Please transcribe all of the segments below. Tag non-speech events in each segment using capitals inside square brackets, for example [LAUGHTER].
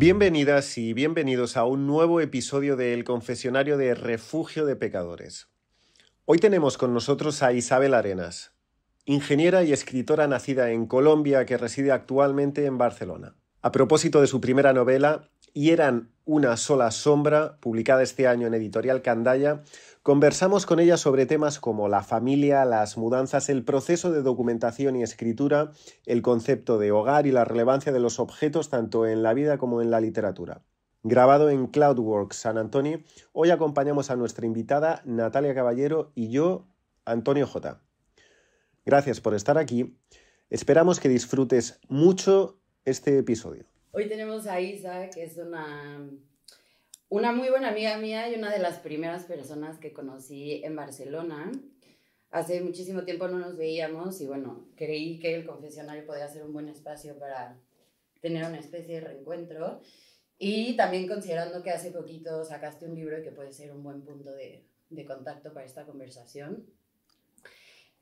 Bienvenidas y bienvenidos a un nuevo episodio del Confesionario de Refugio de Pecadores. Hoy tenemos con nosotros a Isabel Arenas, ingeniera y escritora nacida en Colombia que reside actualmente en Barcelona. A propósito de su primera novela, Y eran una sola sombra, publicada este año en editorial Candaya, conversamos con ella sobre temas como la familia, las mudanzas, el proceso de documentación y escritura, el concepto de hogar y la relevancia de los objetos tanto en la vida como en la literatura. Grabado en Cloudworks San Antonio, hoy acompañamos a nuestra invitada Natalia Caballero y yo, Antonio J. Gracias por estar aquí. Esperamos que disfrutes mucho este episodio. Hoy tenemos a Isa, que es una, una muy buena amiga mía y una de las primeras personas que conocí en Barcelona. Hace muchísimo tiempo no nos veíamos y bueno, creí que el confesionario podía ser un buen espacio para tener una especie de reencuentro. Y también considerando que hace poquito sacaste un libro que puede ser un buen punto de, de contacto para esta conversación.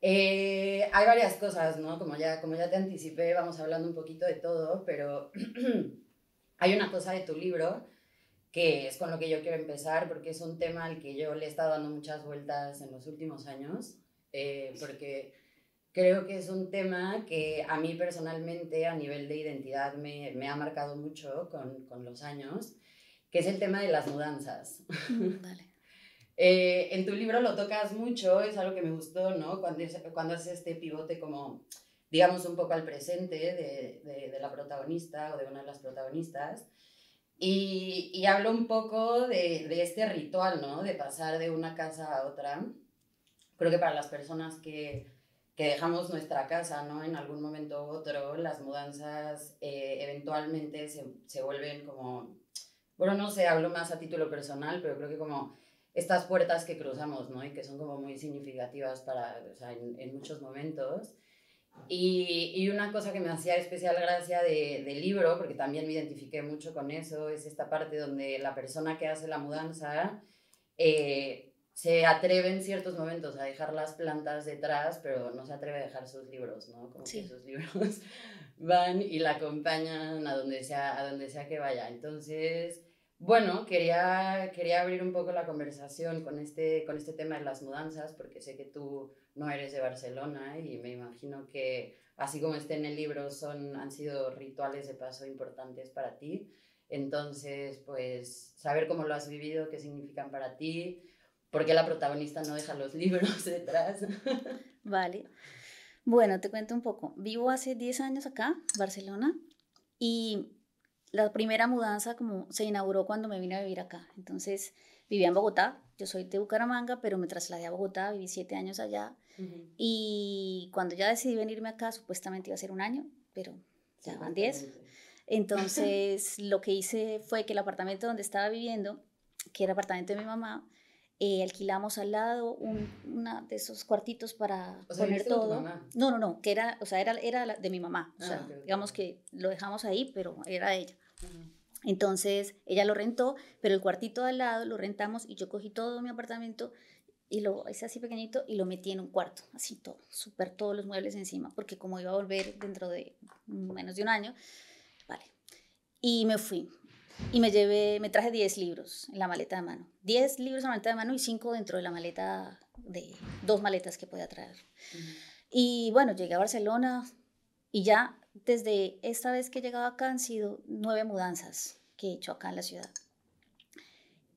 Eh, hay varias cosas, ¿no? Como ya, como ya te anticipé, vamos hablando un poquito de todo, pero [CLEARS THROAT] hay una cosa de tu libro que es con lo que yo quiero empezar, porque es un tema al que yo le he estado dando muchas vueltas en los últimos años, eh, porque creo que es un tema que a mí personalmente a nivel de identidad me, me ha marcado mucho con, con, los años, que es el tema de las mudanzas. Vale. Eh, en tu libro lo tocas mucho, es algo que me gustó, ¿no? Cuando, cuando haces este pivote como, digamos, un poco al presente de, de, de la protagonista o de una de las protagonistas. Y, y hablo un poco de, de, este ritual, ¿no? De pasar de una casa a otra. Creo que para las personas que, que dejamos nuestra casa, ¿no? En algún momento u otro, las mudanzas eh, eventualmente se, se vuelven como, bueno, no sé, hablo más a título personal, pero creo que como estas puertas que cruzamos, ¿no? Y que son como muy significativas para, o sea, en, en muchos momentos. Y, y, una cosa que me hacía especial gracia de, del libro, porque también me identifiqué mucho con eso, es esta parte donde la persona que hace la mudanza eh, se atreve en ciertos momentos a dejar las plantas detrás, pero no se atreve a dejar sus libros, ¿no? Como sí. que sus libros [LAUGHS] van y la acompañan a donde sea, a donde sea que vaya. Entonces, bueno, quería, quería abrir un poco la conversación con este, con este tema de las mudanzas, porque sé que tú no eres de Barcelona y me imagino que, así como está en el libro, son, han sido rituales de paso importantes para ti. Entonces, pues, saber cómo lo has vivido, qué significan para ti, por qué la protagonista no deja los [LAUGHS] libros detrás. [LAUGHS] Vale. Bueno, te cuento un poco. Vivo hace 10 años acá, Barcelona, y la primera mudanza como se inauguró cuando me vine a vivir acá. Entonces vivía en Bogotá, yo soy de Bucaramanga, pero me trasladé a Bogotá, viví siete años allá. Uh -huh. Y cuando ya decidí venirme acá, supuestamente iba a ser un año, pero ya sí, van diez. Entonces lo que hice fue que el apartamento donde estaba viviendo, que era el apartamento de mi mamá, eh, alquilamos al lado un, una de esos cuartitos para o sea, poner todo. mamá? No, no, no, que era, o sea, era, era de mi mamá. O Ah, sea, ok, ok. digamos que lo dejamos ahí, pero era de ella. Entonces ella lo rentó, pero el cuartito de al lado lo rentamos y yo cogí todo mi apartamento y lo hice así pequeñito y lo metí en un cuarto, así todo, súper todos los muebles encima, porque como iba a volver dentro de menos de un año, vale. Y me fui. Y me llevé, me traje 10 libros en la maleta de mano. 10 libros en la maleta de mano y 5 dentro de la maleta de dos maletas que podía traer. Y bueno, llegué a Barcelona y ya desde esta vez que he llegado acá han sido nueve mudanzas que he hecho acá en la ciudad.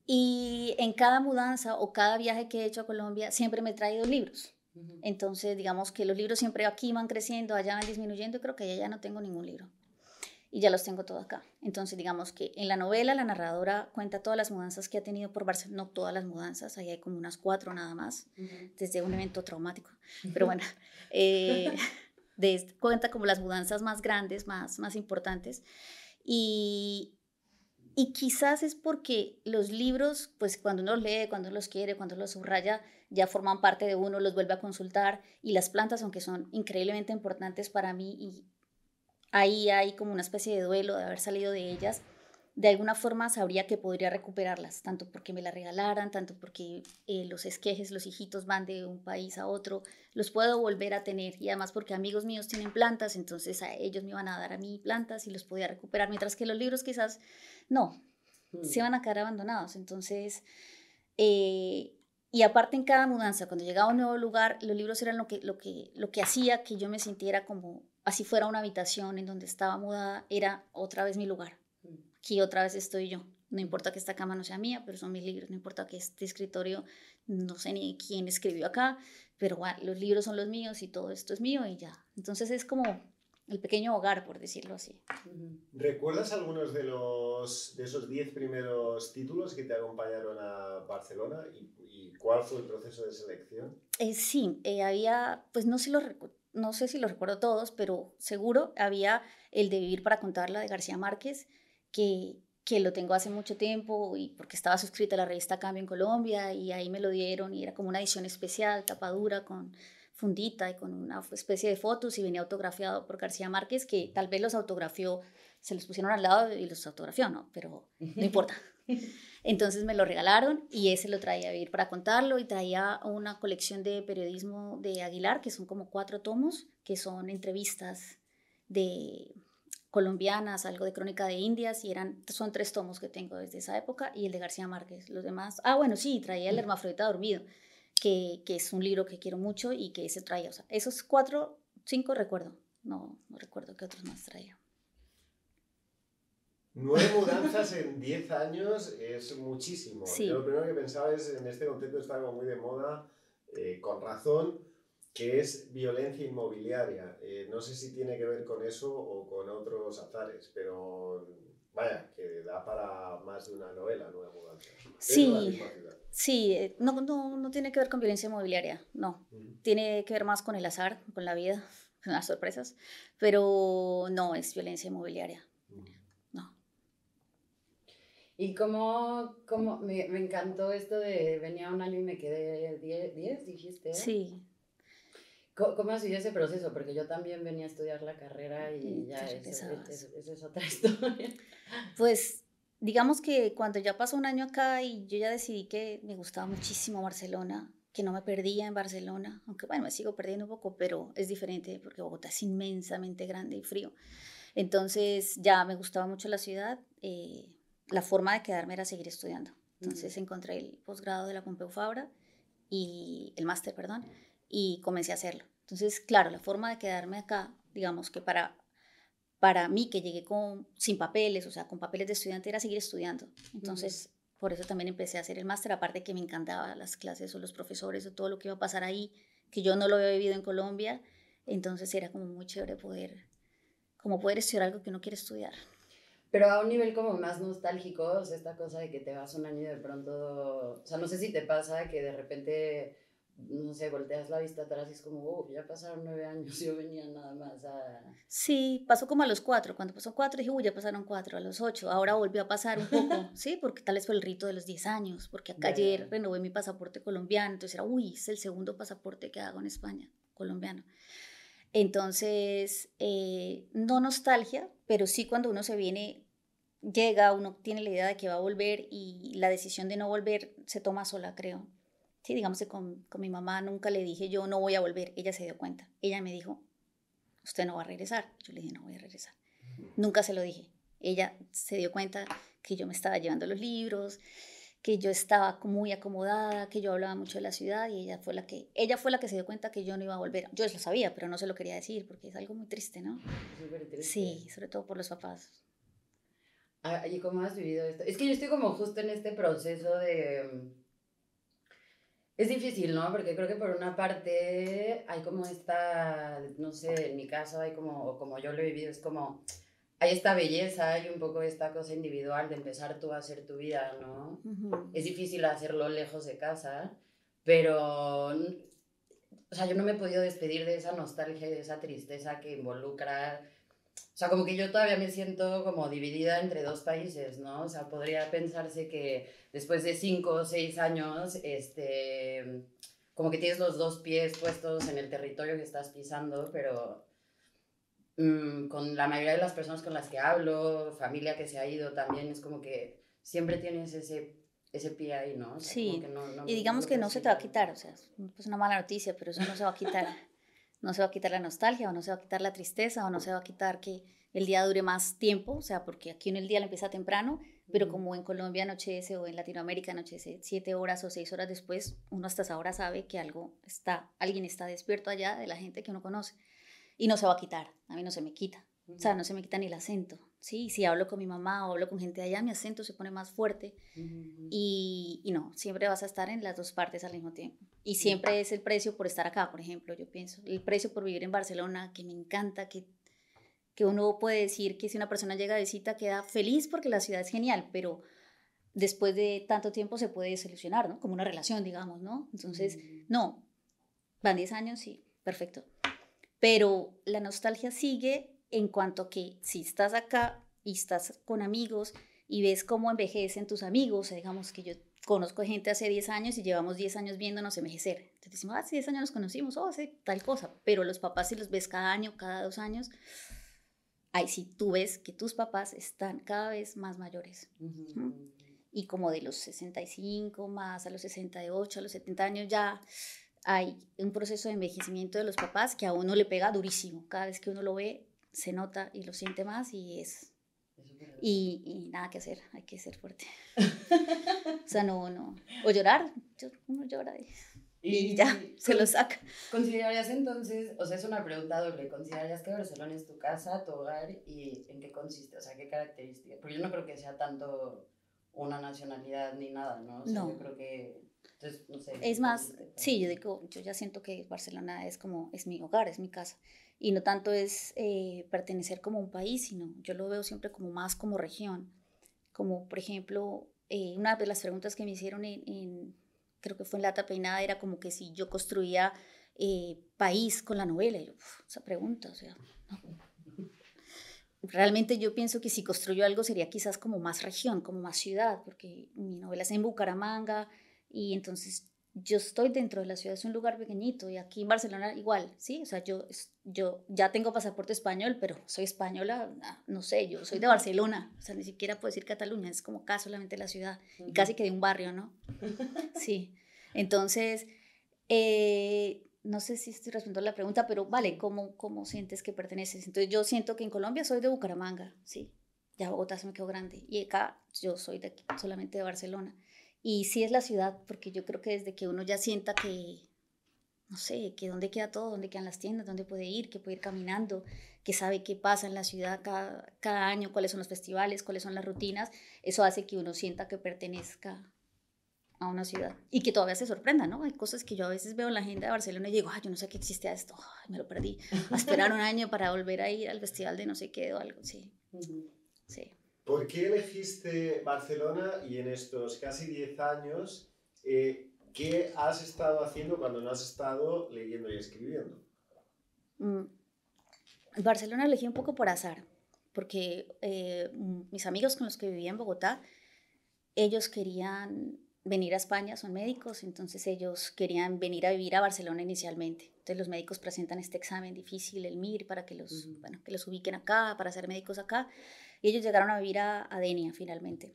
Y en cada mudanza o cada viaje que he hecho a Colombia siempre me he traído libros. Entonces, digamos que los libros siempre aquí van creciendo, allá van disminuyendo y creo que allá ya no tengo ningún libro. Y ya los tengo todo acá. Entonces, digamos que en la novela la narradora cuenta todas las mudanzas que ha tenido por Barcelona, no todas las mudanzas, ahí hay como unas cuatro nada más, desde un evento traumático. [LAUGHS] Pero bueno, [LAUGHS] eh, de, cuenta como las mudanzas más grandes, más, más importantes. Y, y quizás es porque los libros, pues cuando uno los lee, cuando los quiere, cuando los subraya, ya forman parte de uno, los vuelve a consultar. Y las plantas, aunque son increíblemente importantes para mí, y ahí hay como una especie de duelo de haber salido de ellas, de alguna forma sabría que podría recuperarlas, tanto porque me las regalaran, tanto porque eh, los esquejes, los hijitos van de un país a otro, los puedo volver a tener y además porque amigos míos tienen plantas, entonces a ellos me iban a dar a mí plantas y los podía recuperar, mientras que los libros quizás no, se mm. van a quedar abandonados. Entonces, eh, y aparte en cada mudanza, cuando llegaba a un nuevo lugar, los libros eran lo que, lo que, lo que hacía que yo me sintiera como, así fuera una habitación en donde estaba mudada, era otra vez mi lugar. Aquí otra vez estoy yo. No importa que esta cama no sea mía, pero son mis libros. No importa que este escritorio, no sé ni quién escribió acá, pero bueno, los libros son los míos y todo esto es mío y ya. Entonces es como el pequeño hogar, por decirlo así. ¿Recuerdas algunos de, los, de esos diez primeros títulos que te acompañaron a Barcelona y, cuál fue el proceso de selección? Eh, sí, eh, había, pues no, si lo, no sé si lo recuerdo todos, pero seguro había el de Vivir para contarla de García Márquez, que, que lo tengo hace mucho tiempo y porque estaba suscrita a la revista Cambio en Colombia y ahí me lo dieron y era como una edición especial, tapadura con fundita y con una especie de fotos y venía autografiado por García Márquez, que tal vez los autografió, se los pusieron al lado y los autografió, ¿no? Pero no importa. [LAUGHS] Entonces me lo regalaron y ese lo traía a vivir para contarlo y traía una colección de periodismo de Aguilar, que son como cuatro tomos, que son entrevistas de colombianas, algo de crónica de Indias, y eran, son tres tomos que tengo desde esa época, y el de García Márquez. Los demás, ah, bueno, sí, traía el hermafrodita dormido, que, que, es un libro que quiero mucho y que se traía. O sea, esos cuatro, cinco recuerdo. No, no recuerdo qué otros más traía. Nueve mudanzas en diez años es muchísimo. Yo lo primero que pensaba es, en este contexto está muy de moda, eh, con razón, que es violencia inmobiliaria. Eh, no sé si tiene que ver con eso o con otros azares, pero vaya, que da para más de una novela, Nueva Mudanza. Sí. Sí, eh, no, no, no, tiene que ver con violencia inmobiliaria, no. Tiene que ver más con el azar, con la vida, [LAUGHS] con las sorpresas, pero no es violencia inmobiliaria. No. Y como, como me, me, encantó esto de venía un año y me quedé 10, dijiste. Sí. ¿Cómo, ha sido ese proceso? Porque yo también venía a estudiar la carrera y ya esa es otra [LAUGHS] historia. Pues digamos que cuando ya pasó un año acá y yo ya decidí que me gustaba muchísimo Barcelona, que no me perdía en Barcelona, aunque bueno, me sigo perdiendo un poco, pero es diferente porque Bogotá es inmensamente grande y frío. Entonces ya me gustaba mucho la ciudad, eh, la forma de quedarme era seguir estudiando. Entonces encontré el posgrado de la Pompeu Fabra y el máster, perdón, y comencé a hacerlo. Entonces, claro, la forma de quedarme acá, digamos que para para mí que llegué con, sin papeles, o sea, con papeles de estudiante, era seguir estudiando. Entonces, por eso también empecé a hacer el máster, aparte que me encantaban las clases o los profesores o todo lo que iba a pasar ahí, que yo no lo había vivido en Colombia. Entonces era como muy chévere poder, como poder estudiar algo que uno quiere estudiar. Pero a un nivel como más nostálgico, o sea, esta cosa de que te vas un año y de pronto, o sea, no sé si te pasa que de repente no sé, volteas la vista atrás y es como, oh, ya pasaron nueve años, [LAUGHS] yo venía nada más a... Sí, pasó como a los cuatro, cuando pasó cuatro dije, uy, ya pasaron cuatro, a los ocho, ahora volvió a pasar un poco, [LAUGHS] sí, porque tal vez fue el rito de los diez años, porque acá ayer renové mi pasaporte colombiano, entonces era, uy, es el segundo pasaporte que hago en España, colombiano. Entonces, eh, no nostalgia, pero sí cuando uno se viene, llega, uno tiene la idea de que va a volver y la decisión de no volver se toma sola, creo. Sí, digamos que con, con, mi mamá nunca le dije yo no voy a volver, ella se dio cuenta. Ella me dijo, usted no va a regresar. Yo le dije, no voy a regresar. Nunca se lo dije. Ella se dio cuenta que yo me estaba llevando los libros, que yo estaba muy acomodada, que yo hablaba mucho de la ciudad y ella fue la que ella fue la que se dio cuenta que yo no iba a volver. Yo lo sabía, pero no se lo quería decir porque es algo muy triste, ¿no? triste. Sí, sobre todo por los papás. Ah, ¿Y cómo has vivido esto? Es que yo estoy como justo en este proceso de es difícil, ¿no? Porque creo que por una parte hay como esta, no sé, en mi caso hay como, como yo lo he vivido, es como, hay esta belleza, hay un poco esta cosa individual de empezar tú a hacer tu vida, ¿no? Es difícil hacerlo lejos de casa, pero, o sea, yo no me he podido despedir de esa nostalgia, de esa tristeza que involucra o sea, como que yo todavía me siento como dividida entre dos países, ¿no? O sea, podría pensarse que después de cinco o seis años, este, como que tienes los dos pies puestos en el territorio que estás pisando, pero mm, con la mayoría de las personas con las que hablo, familia que se ha ido también, es como que siempre tienes ese, ese pie ahí, ¿no? sí, y digamos que no se te va a quitar, o sea, es pues una mala noticia, pero eso no se va a quitar. [LAUGHS] no se va a quitar la nostalgia, o no se va a quitar la tristeza, o no se va a quitar que el día dure más tiempo, o sea, porque aquí en el día lo empieza temprano, pero como en Colombia anochece o en Latinoamérica anochece siete horas o seis horas después, uno hasta esa hora sabe que algo está, alguien está despierto allá de la gente que uno conoce y no se va a quitar, a mí no se me quita, o sea, no se me quita ni el acento, ¿sí? Si hablo con mi mamá o hablo con gente de allá, mi acento se pone más fuerte y, y, no, siempre vas a estar en las dos partes al mismo tiempo. Y siempre es el precio por estar acá, por ejemplo, yo pienso, el precio por vivir en Barcelona, que me encanta, que que uno puede decir que si una persona llega de visita queda feliz porque la ciudad es genial, pero después de tanto tiempo se puede solucionar, ¿no? Como una relación, digamos, ¿no? Entonces, no, van 10 años, sí, perfecto. Pero la nostalgia sigue en cuanto que si estás acá y estás con amigos y ves cómo envejecen tus amigos, digamos que yo conozco gente hace 10 años y llevamos 10 años viéndonos envejecer. Entonces decimos, ah, hace 10 años nos conocimos, oh, hace tal cosa, pero los papás si los ves cada año, cada dos años, ahí sí tú ves que tus papás están cada vez más mayores. Y como de los 65 más a los 68, a los 70 años ya hay un proceso de envejecimiento de los papás que a uno le pega durísimo. Cada vez que uno lo ve, se nota y lo siente más y es... Y, y nada que hacer, hay que ser fuerte. o sea, no, no. O llorar, uno llora. Y... Y, ya, se lo saca. ¿Considerarías entonces, o sea, es una pregunta doble, ¿considerarías que Barcelona es tu casa, tu hogar y en qué consiste? O sea, ¿qué características? Porque yo no creo que sea tanto una nacionalidad ni nada, ¿no? O sea, no. yo creo que, entonces, no sé. Es más, sí, yo digo, yo ya siento que Barcelona es como, es mi hogar, es mi casa. Y no tanto es eh, pertenecer como un país, sino yo lo veo siempre como más como región. Como, por ejemplo, eh, una de las preguntas que me hicieron en, en creo que fue en Lata Peinada, era como que si yo construía eh, país con la novela. Y yo, esa pregunta, o sea, Realmente yo pienso que si construyo algo sería quizás como más región, como más ciudad, porque mi novela es en Bucaramanga y entonces yo estoy dentro de la ciudad, es un lugar pequeñito y aquí en Barcelona igual, ¿sí? O sea, yo, yo ya tengo pasaporte español, pero soy española, ah, no sé, yo soy de Barcelona, o sea, ni siquiera puedo decir Cataluña, es como acá solamente la ciudad y casi que de un barrio, ¿no? [LAUGHS] Sí, entonces, eh, no sé si estoy respondiendo a la pregunta, pero vale, ¿cómo, ¿cómo sientes que perteneces? Entonces, yo siento que en Colombia soy de Bucaramanga, ¿sí? Ya Bogotá se me quedó grande y acá yo soy de aquí, solamente de Barcelona. Y sí es la ciudad, porque yo creo que desde que uno ya sienta que, no sé, que dónde queda todo, dónde quedan las tiendas, dónde puede ir, que puede ir caminando, que sabe qué pasa en la ciudad cada, cada año, cuáles son los festivales, cuáles son las rutinas, eso hace que uno sienta que pertenezca a una ciudad y que todavía se sorprenda, ¿no? Hay cosas que yo a veces veo en la agenda de Barcelona y digo, ay, yo no sé que existía esto, me lo perdí, a esperar [LAUGHS] un año para volver a ir al festival de no sé qué o algo, sí, sí. ¿Por qué elegiste Barcelona y en estos casi 10 años, eh, qué has estado haciendo cuando no has estado leyendo y escribiendo? Mm, Barcelona elegí un poco por azar, porque eh, mis amigos con los que vivía en Bogotá, ellos querían venir a España, son médicos, entonces ellos querían venir a vivir a Barcelona inicialmente. Entonces los médicos presentan este examen difícil, el MIR, para que los, bueno, que los ubiquen acá, para ser médicos acá. Y ellos llegaron a vivir a, Denia finalmente.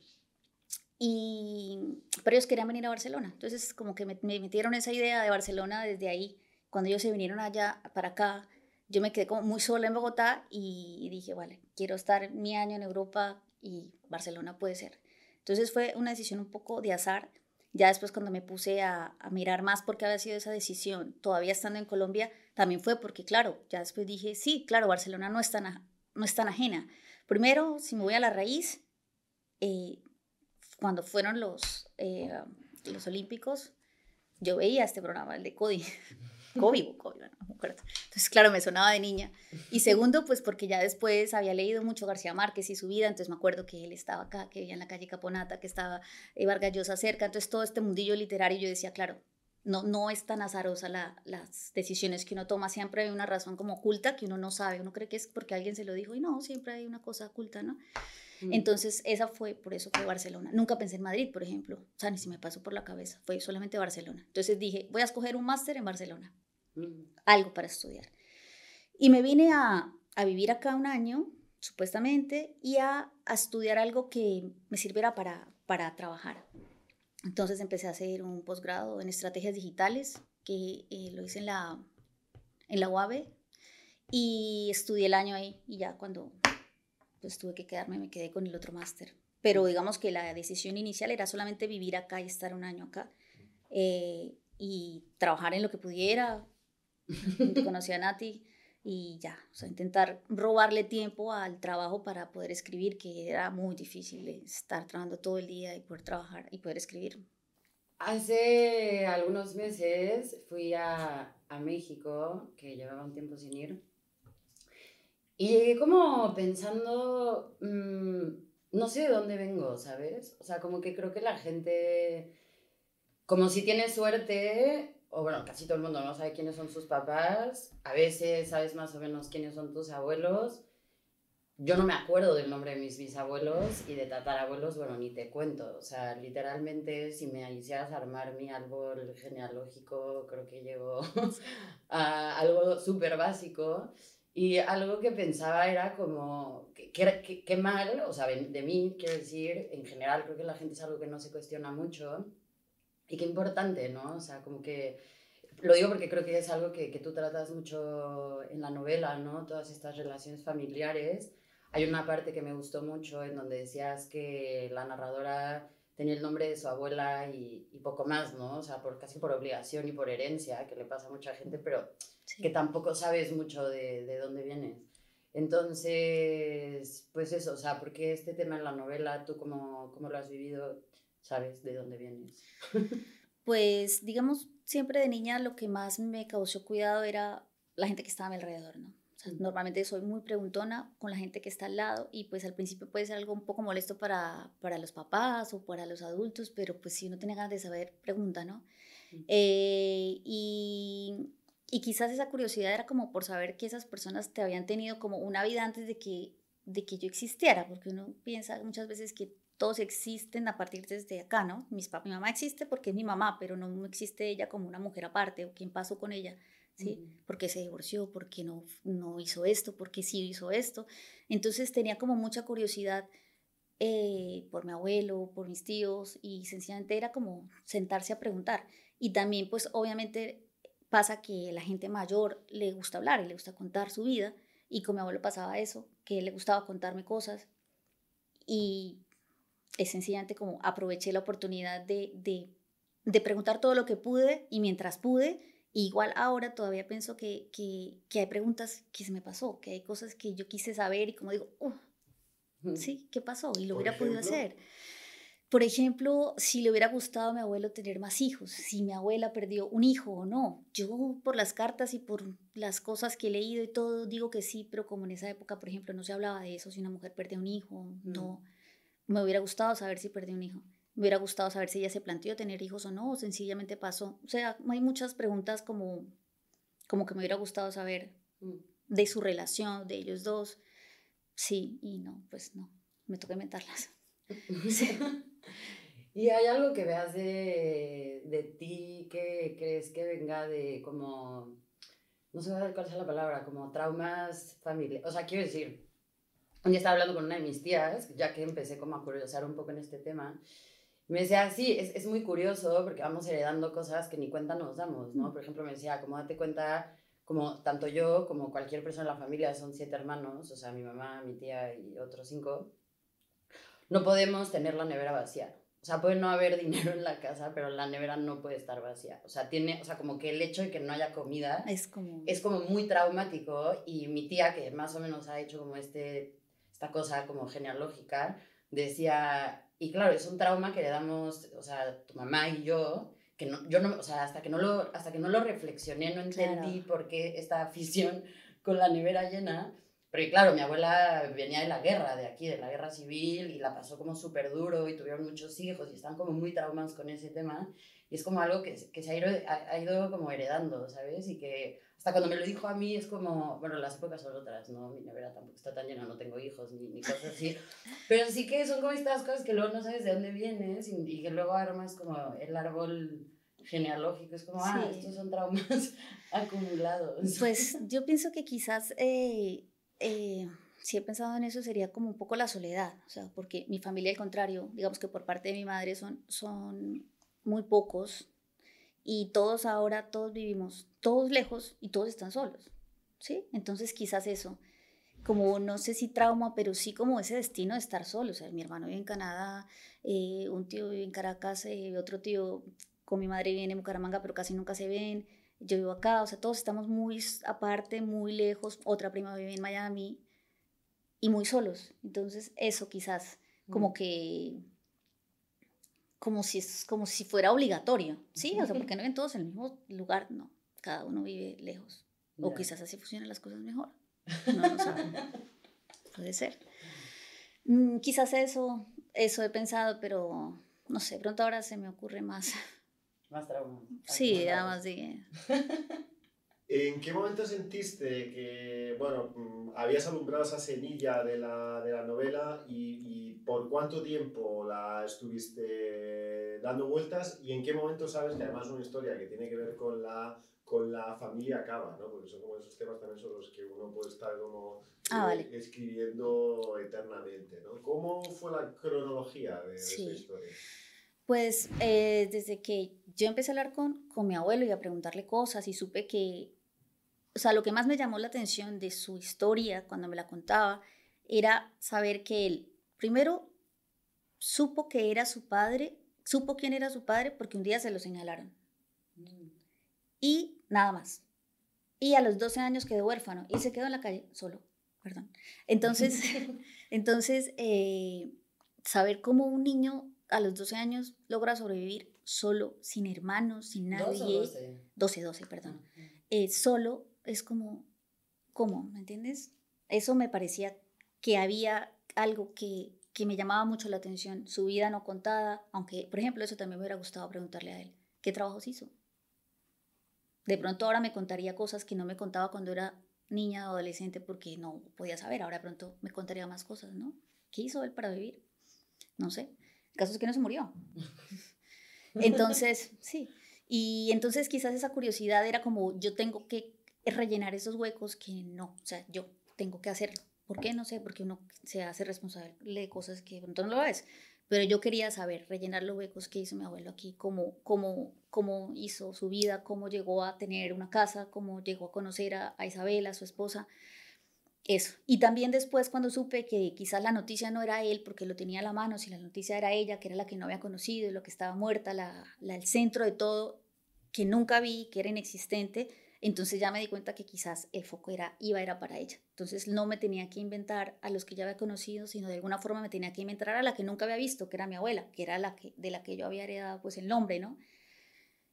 Y, pero ellos querían venir a Barcelona. Entonces, como que me, metieron esa idea de Barcelona desde ahí. Cuando ellos se vinieron allá para acá, yo me quedé como muy sola en Bogotá y dije, vale, quiero estar mi año en Europa y Barcelona puede ser. Entonces fue una decisión un poco de azar. Ya después cuando me puse a, a mirar más por qué había sido esa decisión, todavía estando en Colombia, también fue porque, claro, ya después dije, sí, claro, Barcelona no es tan, no es tan ajena. Primero, si me voy a la raíz, eh, cuando fueron los, eh, los Olímpicos, yo veía este programa, el de Cody. [LAUGHS] Cody, Cody, no me acuerdo. Entonces, claro, me sonaba de niña. Y segundo, pues porque ya después había leído mucho García Márquez y su vida, entonces me acuerdo que él estaba acá, que vivía en la calle Caponata, que estaba eh, Vargas Llosa cerca, entonces todo este mundillo literario, yo decía, claro, no, no es tan azarosa las decisiones que uno toma, siempre hay una razón como oculta que uno no sabe, uno cree que es porque alguien se lo dijo y no, siempre hay una cosa oculta, ¿no? Mm. Entonces, esa fue, por eso fue Barcelona. Nunca pensé en Madrid, por ejemplo, o sea, ni si me pasó por la cabeza, fue solamente Barcelona. Entonces dije, voy a escoger un máster en Barcelona, mm. algo para estudiar. Y me vine a, a vivir acá un año, supuestamente, y a, estudiar algo que me sirviera para, para trabajar. Entonces empecé a hacer un posgrado en estrategias digitales, que eh, lo hice en la, en la UAB, y estudié el año ahí, y ya cuando pues tuve que quedarme, me quedé con el otro máster. Pero digamos que la decisión inicial era solamente vivir acá y estar un año acá. Eh, y trabajar en lo que pudiera. [LAUGHS] Conocí a Nati y ya, o sea, intentar robarle tiempo al trabajo para poder escribir, que era muy difícil estar trabajando todo el día y poder trabajar y poder escribir. Hace algunos meses fui a, a México, que llevaba un tiempo sin ir, y llegué como pensando, mmm, no sé de dónde vengo, ¿sabes? O sea, como que creo que la gente, como si tiene suerte, o bueno, casi todo el mundo no sabe quiénes son sus papás, a veces sabes más o menos quiénes son tus abuelos. Yo no me acuerdo del nombre de mis bisabuelos y de tatarabuelos, bueno, ni te cuento. O sea, literalmente, si me hicieras armar mi árbol genealógico, creo que llego [LAUGHS] a algo súper básico. Y algo que pensaba era como, qué mal, o sea, de mí, quiero decir, en general creo que la gente es algo que no se cuestiona mucho y qué importante, ¿no? O sea, como que, lo digo porque creo que es algo que, que tú tratas mucho en la novela, ¿no? Todas estas relaciones familiares. Hay una parte que me gustó mucho en donde decías que la narradora tenía el nombre de su abuela y, y, poco más, ¿no? O sea, por, casi por obligación y por herencia, que le pasa a mucha gente, pero que tampoco sabes mucho de, de, dónde vienes. Entonces, pues eso, o sea, porque este tema en la novela, tú cómo, cómo lo has vivido, sabes de dónde vienes. [LAUGHS] pues, digamos, siempre de niña lo que más me causó cuidado era la gente que estaba a mi alrededor, ¿no? normalmente soy muy preguntona con la gente que está al lado y pues al principio puede ser algo un poco molesto para, para los papás o para los adultos, pero pues si uno tiene ganas de saber, pregunta, ¿no? Eh, y, y, quizás esa curiosidad era como por saber que esas personas te habían tenido como una vida antes de que, de que yo existiera, porque uno piensa muchas veces que todos existen a partir desde acá, ¿no? Mis, mi mamá existe porque es mi mamá, pero no existe ella como una mujer aparte o quién pasó con ella. ¿sí? Porque se divorció, porque no, no hizo esto, porque sí hizo esto. Entonces tenía como mucha curiosidad eh, por mi abuelo, por mis tíos, y sencillamente era como sentarse a preguntar. Y también, pues obviamente pasa que la gente mayor le gusta hablar y le gusta contar su vida, y con mi abuelo pasaba eso, que le gustaba contarme cosas, y es sencillamente como aproveché la oportunidad de, de, de preguntar todo lo que pude, y mientras pude, Igual ahora todavía pienso que, que, que, hay preguntas que se me pasó, que hay cosas que yo quise saber y como digo, sí, ¿qué pasó? Y lo hubiera podido hacer. Por ejemplo, si le hubiera gustado a mi abuelo tener más hijos, si mi abuela perdió un hijo o no. Yo por las cartas y por las cosas que he leído y todo digo que sí, pero como en esa época, por ejemplo, no se hablaba de eso, si una mujer perdía un hijo, no. Me hubiera gustado saber si perdió un hijo. Me hubiera gustado saber si ella se planteó tener hijos o no, o sencillamente pasó. O sea, hay muchas preguntas como, como que me hubiera gustado saber mm. de su relación, de ellos dos. Sí, y no, pues no, me toca inventarlas. [LAUGHS] ¿Y hay algo que veas de, de ti que crees que venga de como, no sé cuál es la palabra, como traumas familiares? O sea, quiero decir, un día estaba hablando con una de mis tías, ya que empecé como a curiosar un poco en este tema, me decía, sí, es, es, muy curioso porque vamos heredando cosas que ni cuenta nos damos, ¿no? Por ejemplo, me decía, como date cuenta, como tanto yo como cualquier persona en la familia, son siete hermanos, o sea, mi mamá, mi tía y otros cinco, no podemos tener la nevera vacía. O sea, puede no haber [LAUGHS] dinero en la casa, pero la nevera no puede estar vacía. O sea, tiene, o sea, como que el hecho de que no haya comida es como, es como muy traumático y mi tía, que más o menos ha hecho como este, esta cosa como genealógica, decía, y claro, es un trauma que le damos, o sea, tu mamá y yo, que no, yo no, o sea, hasta que no lo, hasta que no lo reflexioné, no entendí por qué esta afición [LAUGHS] con la nevera llena. Pero claro, mi abuela venía de la guerra, de aquí, de la guerra civil, y la pasó como súper duro, y tuvieron muchos hijos, y están como muy traumados con ese tema. Y es como algo que, que se ha ido, ha ido como heredando, ¿sabes? Y que hasta cuando me lo dijo a mí es como, bueno, las épocas son otras, ¿no? Mi nevera tampoco está tan llena, no tengo hijos ni, ni cosas así. [LAUGHS] Pero sí que son como estas cosas que luego no sabes de dónde vienes y, que luego armas como el árbol genealógico. Es como, ah, estos son traumas [LAUGHS] acumulados. Pues [LAUGHS] yo pienso que quizás... Eh, eh, si he pensado en eso, sería como un poco la soledad, o sea, porque mi familia, al contrario, digamos que por parte de mi madre son, son muy pocos y todos ahora, todos vivimos, todos lejos y todos están solos, ¿sí? Entonces quizás eso, como no sé si trauma, pero sí como ese destino de estar solo, o sea, mi hermano vive en Canadá, eh, un tío vive en Caracas, eh, otro tío con mi madre viene en Bucaramanga, pero casi nunca se ven, yo vivo acá, o sea, todos estamos muy aparte, muy lejos, otra prima vive en Miami y muy solos. Entonces, eso quizás, como que, como si, es, como si fuera obligatorio, ¿sí? O sea, porque no viven todos en el mismo lugar, no, cada uno vive lejos. O quizás así funcionan las cosas mejor. No lo saben. [LAUGHS] Puede ser. Mm, quizás eso, eso he pensado, pero no sé, pronto ahora se me ocurre más. Más trauma. Sí, además de... ¿En qué momento sentiste que, bueno, mm, habías alumbrado esa semilla de la, de la novela y, y, por cuánto tiempo la estuviste dando vueltas y en qué momento sabes que además es una historia que tiene que ver con la, con la familia acaba, ¿no? Porque son como esos temas también son los que uno puede estar como ah, vale. escribiendo eternamente, ¿no? ¿Cómo fue la cronología de, Sí. esa historia? Pues eh, desde que yo empecé a hablar con, con mi abuelo y a preguntarle cosas y supe que, o sea, lo que más me llamó la atención de su historia cuando me la contaba era saber que él, primero, supo que era su padre, supo quién era su padre porque un día se lo señalaron Mm. y nada más. Y a los 12 años quedó huérfano y se quedó en la calle solo, perdón. Entonces, [LAUGHS] [LAUGHS] entonces eh, saber cómo un niño a los 12 años logra sobrevivir solo, sin hermanos, sin ¿Dos o nadie. doce? 12, 12, perdón. Eh, solo es como, ¿cómo? ¿Me entiendes? Eso me parecía que había algo que, que me llamaba mucho la atención, su vida no contada, aunque, por ejemplo, eso también me hubiera gustado preguntarle a él, ¿qué trabajos hizo? De pronto ahora me contaría cosas que no me contaba cuando era niña o adolescente porque no podía saber, ahora de pronto me contaría más cosas, ¿no? ¿Qué hizo él para vivir? No sé. El caso es que no se murió. [LAUGHS] Entonces, sí. Y entonces quizás esa curiosidad era como yo tengo que rellenar esos huecos que no, o sea, yo tengo que hacerlo. ¿Por qué? No sé, porque uno se hace responsable de cosas que pronto no lo es. Pero yo quería saber, rellenar los huecos que hizo mi abuelo aquí, cómo, cómo, cómo hizo su vida, cómo llegó a tener una casa, cómo llegó a conocer a, a Isabela, su esposa. Eso. Y también después cuando supe que quizás la noticia no era él porque lo tenía a la mano, si la noticia era ella, que era la que no había conocido, lo que estaba muerta, la, la- el centro de todo, que nunca vi, que era inexistente, entonces ya me di cuenta que quizás el foco era, iba era para ella. Entonces no me tenía que inventar a los que ya había conocido, sino de alguna forma me tenía que inventar a la que nunca había visto, que era mi abuela, que era la que, de la que yo había heredado pues el nombre, ¿no?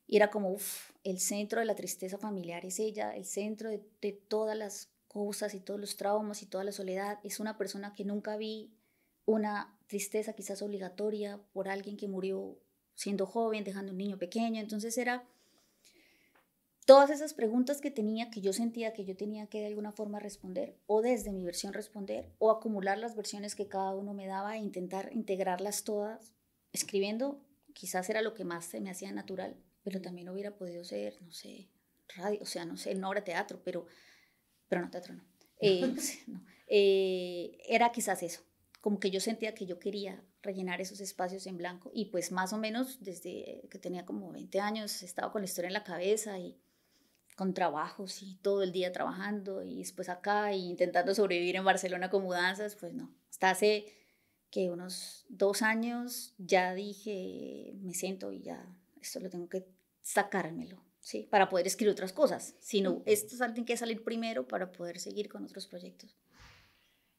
Y era como, uff, el centro de la tristeza familiar es ella, el centro de, de todas las cosas y todos los traumas y toda la soledad. Es una persona que nunca vi una tristeza quizás obligatoria por alguien que murió siendo joven, dejando un niño pequeño. Entonces era todas esas preguntas que tenía, que yo sentía que yo tenía que de alguna forma responder, o desde mi versión responder, o acumular las versiones que cada uno me daba e intentar integrarlas todas, escribiendo, quizás era lo que más se me hacía natural, pero también hubiera podido ser, no sé, radio, o sea, no sé, no obra teatro, pero, pero no, teatro no. [LAUGHS] Eh, [LAUGHS] no. Eh, era quizás eso, como que yo sentía que yo quería rellenar esos espacios en blanco y pues más o menos desde que tenía como 20 años estaba con la historia en la cabeza y con trabajos y todo el día trabajando y después acá y intentando sobrevivir en Barcelona con mudanzas, pues no. Hasta hace que unos dos años ya dije, me siento y ya, esto lo tengo que sacármelo, ¿sí? Para poder escribir otras cosas. Sino, esto tiene que salir primero para poder seguir con otros proyectos.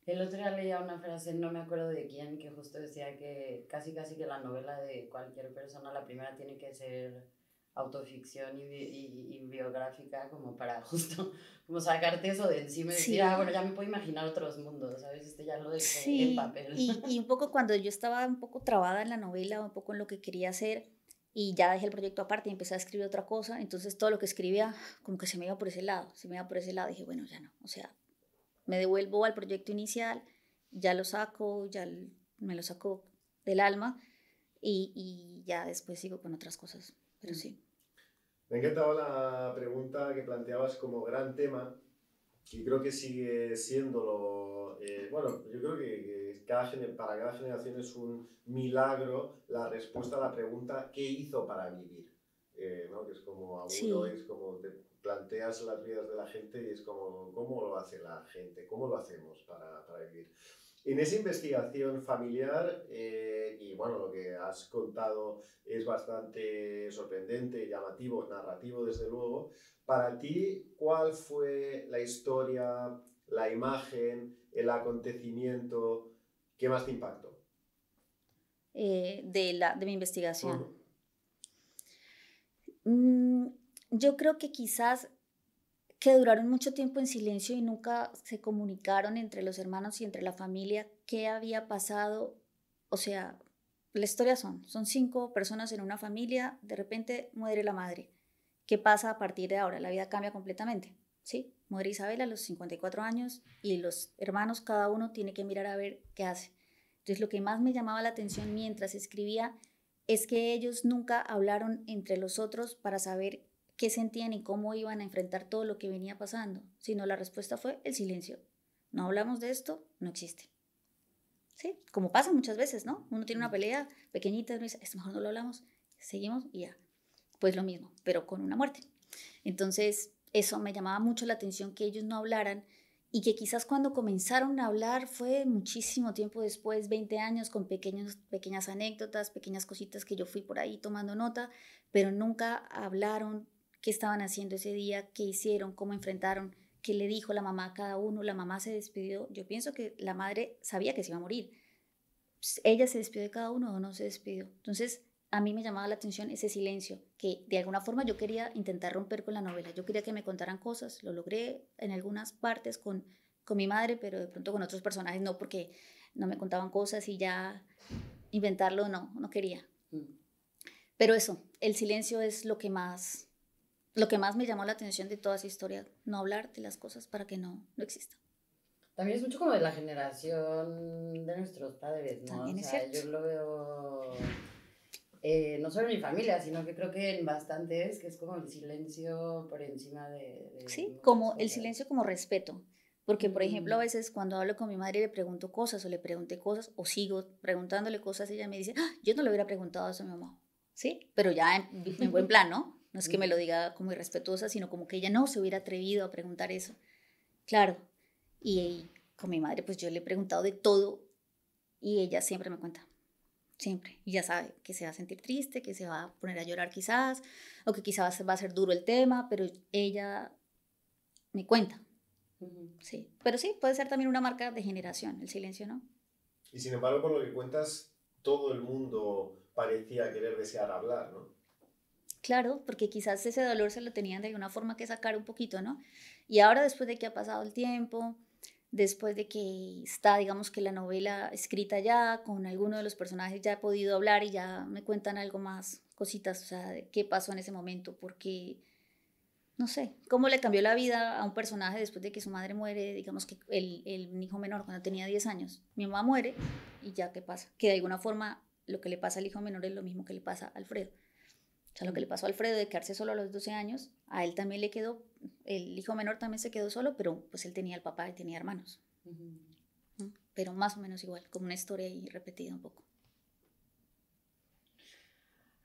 El otro día leía una frase, no me acuerdo de quién, que justo decía que casi casi que la novela de cualquier persona, la primera tiene que ser autoficción y, bi- y, y biográfica como para [LAUGHS] justo como sacarte eso de encima y decir, ah, bueno, ya me puedo imaginar otros mundos, ¿sabes? Este ya lo dejé en Sí, papel. y, y un poco cuando yo estaba un poco trabada en la novela, un poco en lo que quería hacer, y ya dejé el proyecto aparte y empecé a escribir otra cosa, entonces todo lo que escribía como que se me iba por ese lado, se me iba por ese lado, dije, bueno, ya no, o sea, me devuelvo al proyecto inicial, ya lo saco, ya me lo saco del alma, y, y ya después sigo con otras cosas, pero Mm. sí. Me ha encantado la pregunta que planteabas como gran tema, Y creo que sigue siéndolo. Eh, bueno, yo creo que, cada, para cada generación es un milagro la respuesta a la pregunta ¿qué hizo para vivir? Eh, ¿no? Que es como abuelo, es como te planteas las vidas de la gente y es como ¿cómo lo hace la gente? ¿Cómo lo hacemos para, para vivir? En esa investigación familiar, eh, y bueno, lo que has contado es bastante sorprendente, llamativo, narrativo desde luego, para ti, ¿cuál fue la historia, la imagen, el acontecimiento que más te impactó? Eh, de, la, de mi investigación. Mm, yo creo que quizás que duraron mucho tiempo en silencio y nunca se comunicaron entre los hermanos y entre la familia qué había pasado. O sea, la historia son, son cinco personas en una familia, de repente muere la madre. ¿Qué pasa a partir de ahora? La vida cambia completamente. ¿sí? Muere Isabel a los 54 años y los hermanos, cada uno tiene que mirar a ver qué hace. Entonces, lo que más me llamaba la atención mientras escribía es que ellos nunca hablaron entre los otros para saber qué sentían y cómo iban a enfrentar todo lo que venía pasando, sino la respuesta fue el silencio. No hablamos de esto, no existe. ¿Sí? Como pasa muchas veces, ¿no? Uno tiene una pelea pequeñita, uno dice, es mejor no lo hablamos, seguimos y ya pues lo mismo, pero con una muerte. Entonces, eso me llamaba mucho la atención que ellos no hablaran y que quizás cuando comenzaron a hablar fue muchísimo tiempo después, 20 años, con pequeños, pequeñas anécdotas, pequeñas cositas que yo fui por ahí tomando nota, pero nunca hablaron qué estaban haciendo ese día, qué hicieron, cómo enfrentaron, qué le dijo la mamá a cada uno, la mamá se despidió. Yo pienso que la madre sabía que se iba a morir. Ella se despidió de cada uno o no se despidió. Entonces, a mí me llamaba la atención ese silencio, que de alguna forma yo quería intentar romper con la novela. Yo quería que me contaran cosas, lo logré en algunas partes con, con mi madre, pero de pronto con otros personajes no, porque no me contaban cosas y ya inventarlo no, no quería. Mm. Pero eso, el silencio es lo que más, lo que más me llamó la atención de toda esa historia, no hablar de las cosas para que no, no existan. También es mucho como de la generación de nuestros padres, ¿no? También es cierto. Yo lo veo eh, no solo en mi familia, sino que creo que en bastantes, que es como el silencio por encima de... sí, como el silencio como respeto. Porque, por ejemplo, a veces cuando hablo con mi madre y le pregunto cosas o le pregunté cosas o sigo preguntándole cosas, ella me dice, ah, yo no le hubiera preguntado eso a mi mamá. ¿Sí? Pero ya en, buen plan, ¿no? No es que me lo diga como irrespetuosa, sino como que ella no se hubiera atrevido a preguntar eso. Claro. y con mi madre, pues yo le he preguntado de todo y ella siempre me cuenta siempre. Y ya sabe que se va a sentir triste, que se va a poner a llorar quizás, o que quizás va a ser duro el tema, pero ella me cuenta. Sí, pero sí, puede ser también una marca de generación, el silencio, ¿no? Y sin embargo, por lo que cuentas, todo el mundo parecía querer desear hablar, ¿no? Claro, porque quizás ese dolor se lo tenían de alguna forma que sacar un poquito, ¿no? Y ahora después de que ha pasado el tiempo, después de que está, digamos que la novela escrita ya, con alguno de los personajes ya he podido hablar y ya me cuentan algo más, cositas, o sea, qué pasó en ese momento, porque, no sé, cómo le cambió la vida a un personaje después de que su madre muere, digamos que el, el hijo menor cuando tenía 10 años, mi mamá muere y ya qué pasa, que de alguna forma lo que le pasa al hijo menor es lo mismo que le pasa a Alfredo. O sea, lo que le pasó a Alfredo de quedarse solo a los 12 años, a él también le quedó, el hijo menor también se quedó solo, pero pues él tenía el papá y tenía hermanos. Pero más o menos igual, como una historia ahí repetida un poco.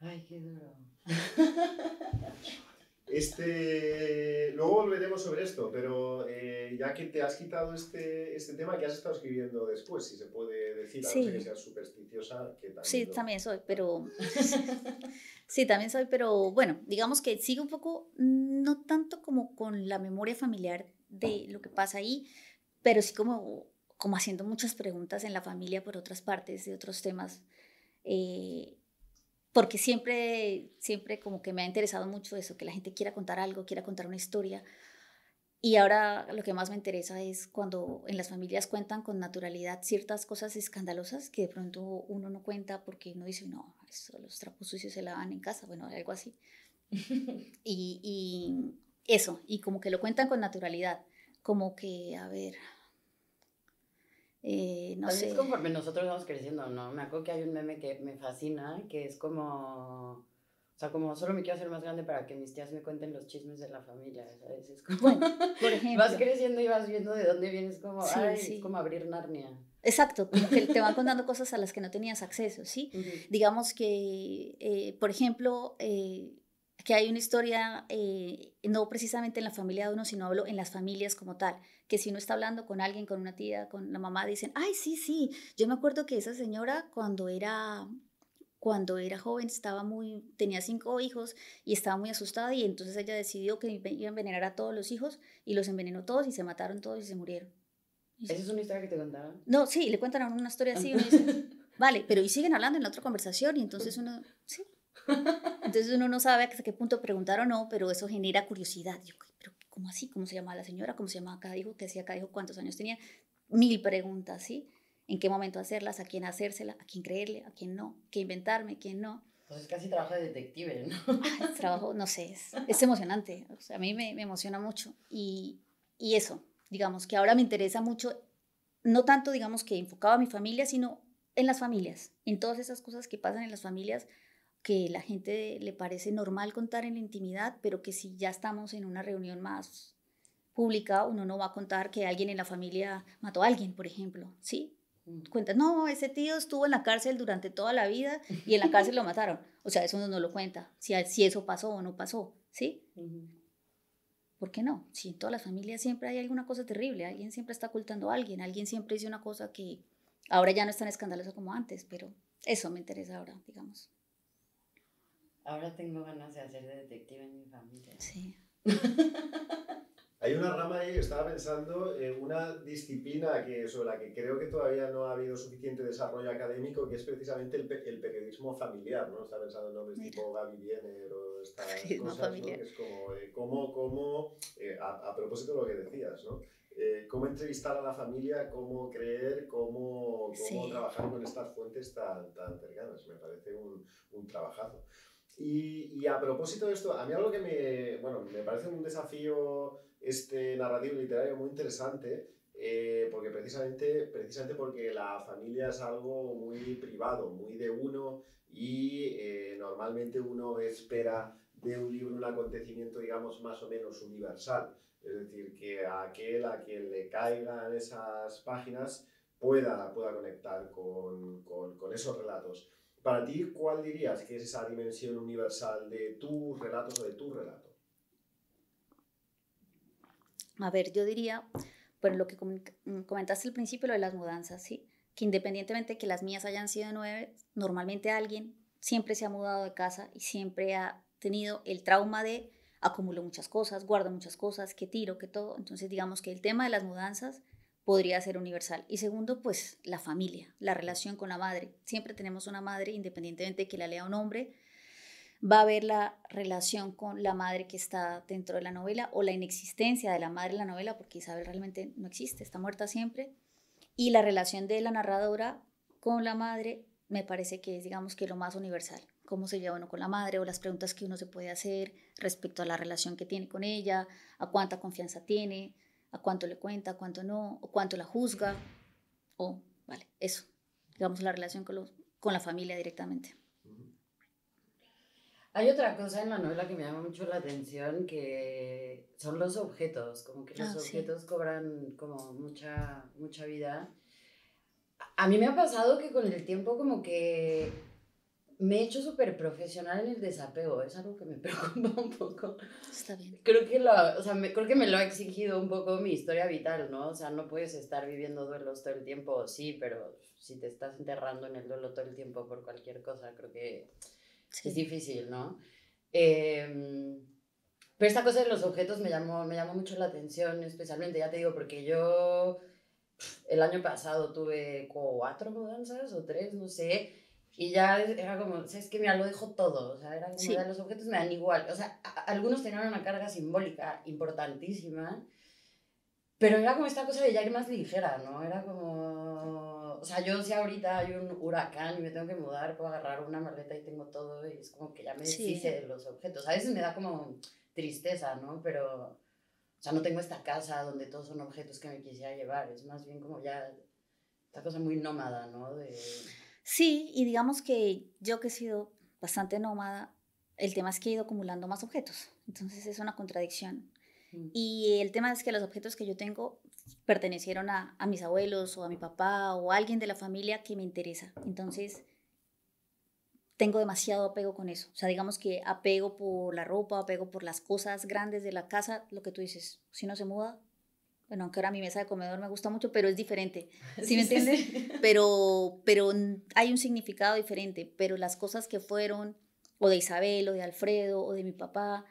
Ay, qué duro. [LAUGHS] Este, luego volveremos sobre esto, pero eh, ya que te has quitado este, este tema, ¿qué has estado escribiendo después? Si se puede decir, a no ser que seas supersticiosa. Que también sí, también soy, pero... [LAUGHS] sí, también soy, pero bueno, digamos que sigo un poco, no tanto como con la memoria familiar de lo que pasa ahí, pero sí como, como haciendo muchas preguntas en la familia por otras partes, de otros temas. Eh, porque siempre, siempre como que me ha interesado mucho eso, que la gente quiera contar algo, quiera contar una historia. Y ahora lo que más me interesa es cuando en las familias cuentan con naturalidad ciertas cosas escandalosas que de pronto uno no cuenta porque uno dice, no, eso, los trapos sucios se lavan en casa, bueno, algo así. [LAUGHS] y, y eso, y como que lo cuentan con naturalidad, como que, a ver, eh, no sé. Es conforme nosotros vamos creciendo, ¿no? Me acuerdo que hay un meme que me fascina, que es como... O sea, como solo me quiero hacer más grande para que mis tías me cuenten los chismes de la familia, ¿sabes? Es como, Bueno, por [LAUGHS] ejemplo. vas creciendo y vas viendo de dónde vienes, como, Sí, ay, sí. es como abrir Narnia. Exacto, como que te van [LAUGHS] contando cosas a las que no tenías acceso, ¿sí? Digamos que, eh, por ejemplo, eh, que hay una historia, eh, no precisamente en la familia de uno, sino hablo en las familias como tal, que si uno está hablando con alguien, con una tía, con la mamá, dicen, ay, sí, sí, yo me acuerdo que esa señora cuando era, cuando era joven estaba muy, tenía cinco hijos y estaba muy asustada y entonces ella decidió que iba a envenenar a todos los hijos y los envenenó todos y se mataron todos y se murieron. Y ¿Esa es una historia que te contaron? no, sí, le cuentan a uno una historia así, uno dice, [LAUGHS] vale, pero y siguen hablando en la otra conversación y entonces uno, sí. Entonces uno no sabe hasta qué punto preguntar o no, pero eso genera curiosidad. Yo, pero ¿cómo así? ¿Cómo se llamaba la señora? ¿Cómo se llamaba cada hijo? ¿Qué hacía cada hijo? ¿Cuántos años tenía? Mil preguntas, ¿sí? ¿En qué momento hacerlas? ¿A quién hacérsela? ¿A quién creerle? ¿A quién no? ¿Qué inventarme? ¿Quién no? Pues es casi trabajo de detective, ¿no? Es trabajo, no sé, es, es emocionante. O sea, a mí me, me emociona mucho. Y, y eso, digamos, que ahora me interesa mucho, no tanto, digamos, que enfocado a mi familia, sino en las familias, en todas esas cosas que pasan en las familias que la gente le parece normal contar en la intimidad, pero que si ya estamos en una reunión más pública, uno no va a contar que alguien en la familia mató a alguien, por ejemplo, ¿sí? Cuenta, no, ese tío estuvo en la cárcel durante toda la vida y en la cárcel lo mataron. O sea, eso uno no lo cuenta, si, si eso pasó o no pasó, ¿sí? Ujú. ¿Por qué no? Si en todas las familias siempre hay alguna cosa terrible, alguien siempre está ocultando a alguien, alguien siempre dice una cosa que ahora ya no es tan escandalosa como antes, pero eso me interesa ahora, digamos. Ahora tengo ganas de hacer de detective en mi familia. Sí. [LAUGHS] Hay una rama ahí, estaba pensando, en una disciplina que, sobre la que creo que todavía no ha habido suficiente desarrollo académico, que es precisamente el, pe- el periodismo familiar, ¿no? Estaba pensando en nombres Mira. tipo Gaby Biener o estas Periodismo cosas, ¿no? familiar. Que es como, eh, cómo, cómo, eh, a, a propósito de lo que decías, ¿no? Eh, cómo entrevistar a la familia, cómo creer, cómo, cómo Sí. trabajar con estas fuentes tan, tan cercanas. Me parece un, un trabajazo. Y, y a propósito de esto, a mí algo que me, bueno, me parece un desafío este narrativo literario muy interesante, eh, porque precisamente, precisamente porque la familia es algo muy privado, muy de uno, y eh, normalmente uno espera de un libro un acontecimiento, digamos, más o menos universal. Es decir, que aquel a quien le caigan esas páginas pueda, pueda conectar con, con, con esos relatos. Para ti, ¿cuál dirías que es esa dimensión universal de tus relatos o de tu relato? A ver, yo diría, bueno, lo que com- comentaste al principio, lo de las mudanzas, ¿sí? Que independientemente de que las mías hayan sido nueve, normalmente alguien siempre se ha mudado de casa y siempre ha tenido el trauma de acumulo muchas cosas, guardo muchas cosas, que tiro, que todo. Entonces, digamos que el tema de las mudanzas podría ser universal. Y segundo, pues la familia, la relación con la madre. Siempre tenemos una madre, independientemente de que la lea un hombre, va a haber la relación con la madre que está dentro de la novela o la inexistencia de la madre en la novela, porque Isabel realmente no existe, está muerta siempre. Y la relación de la narradora con la madre me parece que es, digamos, que lo más universal. Cómo se lleva uno con la madre o las preguntas que uno se puede hacer respecto a la relación que tiene con ella, a cuánta confianza tiene, a cuánto le cuenta, a cuánto no, o cuánto la juzga. O, vale, eso. Digamos, la relación con, los, con la familia directamente. Hay otra cosa en la novela que me llama mucho la atención, que son los objetos, como que los Ah, sí. objetos cobran como mucha, mucha vida. A mí me ha pasado que con el tiempo como que me he hecho súper profesional en el desapego, es algo que me [LAUGHS] preocupa un poco. Está bien. Creo que, lo, o sea, me, creo que me lo ha exigido un poco mi historia vital, ¿no? O sea, no puedes estar viviendo duelos todo el tiempo, sí, pero si te estás enterrando en el duelo todo el tiempo por cualquier cosa, creo que Sí. es difícil, ¿no? Eh, pero esta cosa de los objetos me llamó, me llamó mucho la atención, especialmente, ya te digo, porque yo el año pasado tuve cuatro mudanzas o tres, no sé, y ya era como, ¿sabes qué? Mira, lo dejo todo, o sea, era como, Sí. los objetos me dan igual, o sea, a- algunos tenían una carga simbólica importantísima, pero era como esta cosa de ya ir más ligera, ¿no? Era como, o sea, yo si ahorita hay un huracán y me tengo que mudar, puedo agarrar una maleta y tengo todo y es como que ya me Sí. deshice de los objetos. A veces me da como tristeza, ¿no? Pero, o sea, no tengo esta casa donde todos son objetos que me quisiera llevar, es más bien como ya esta cosa muy nómada, ¿no? De... Sí, y digamos que yo que he sido bastante nómada, el tema es que he ido acumulando más objetos, entonces es una contradicción. Mm. Y el tema es que los objetos que yo tengo pertenecieron a, a, mis abuelos o a mi papá o a alguien de la familia que me interesa. Entonces, tengo demasiado apego con eso. O sea, digamos que apego por la ropa, apego por las cosas grandes de la casa, lo que tú dices, si no se muda, bueno, aunque ahora mi mesa de comedor me gusta mucho, pero es diferente, [LAUGHS] ¿sí me entiendes? [LAUGHS] Pero, pero hay un significado diferente, pero las cosas que fueron, o de Isabel, o de Alfredo, o de mi papá,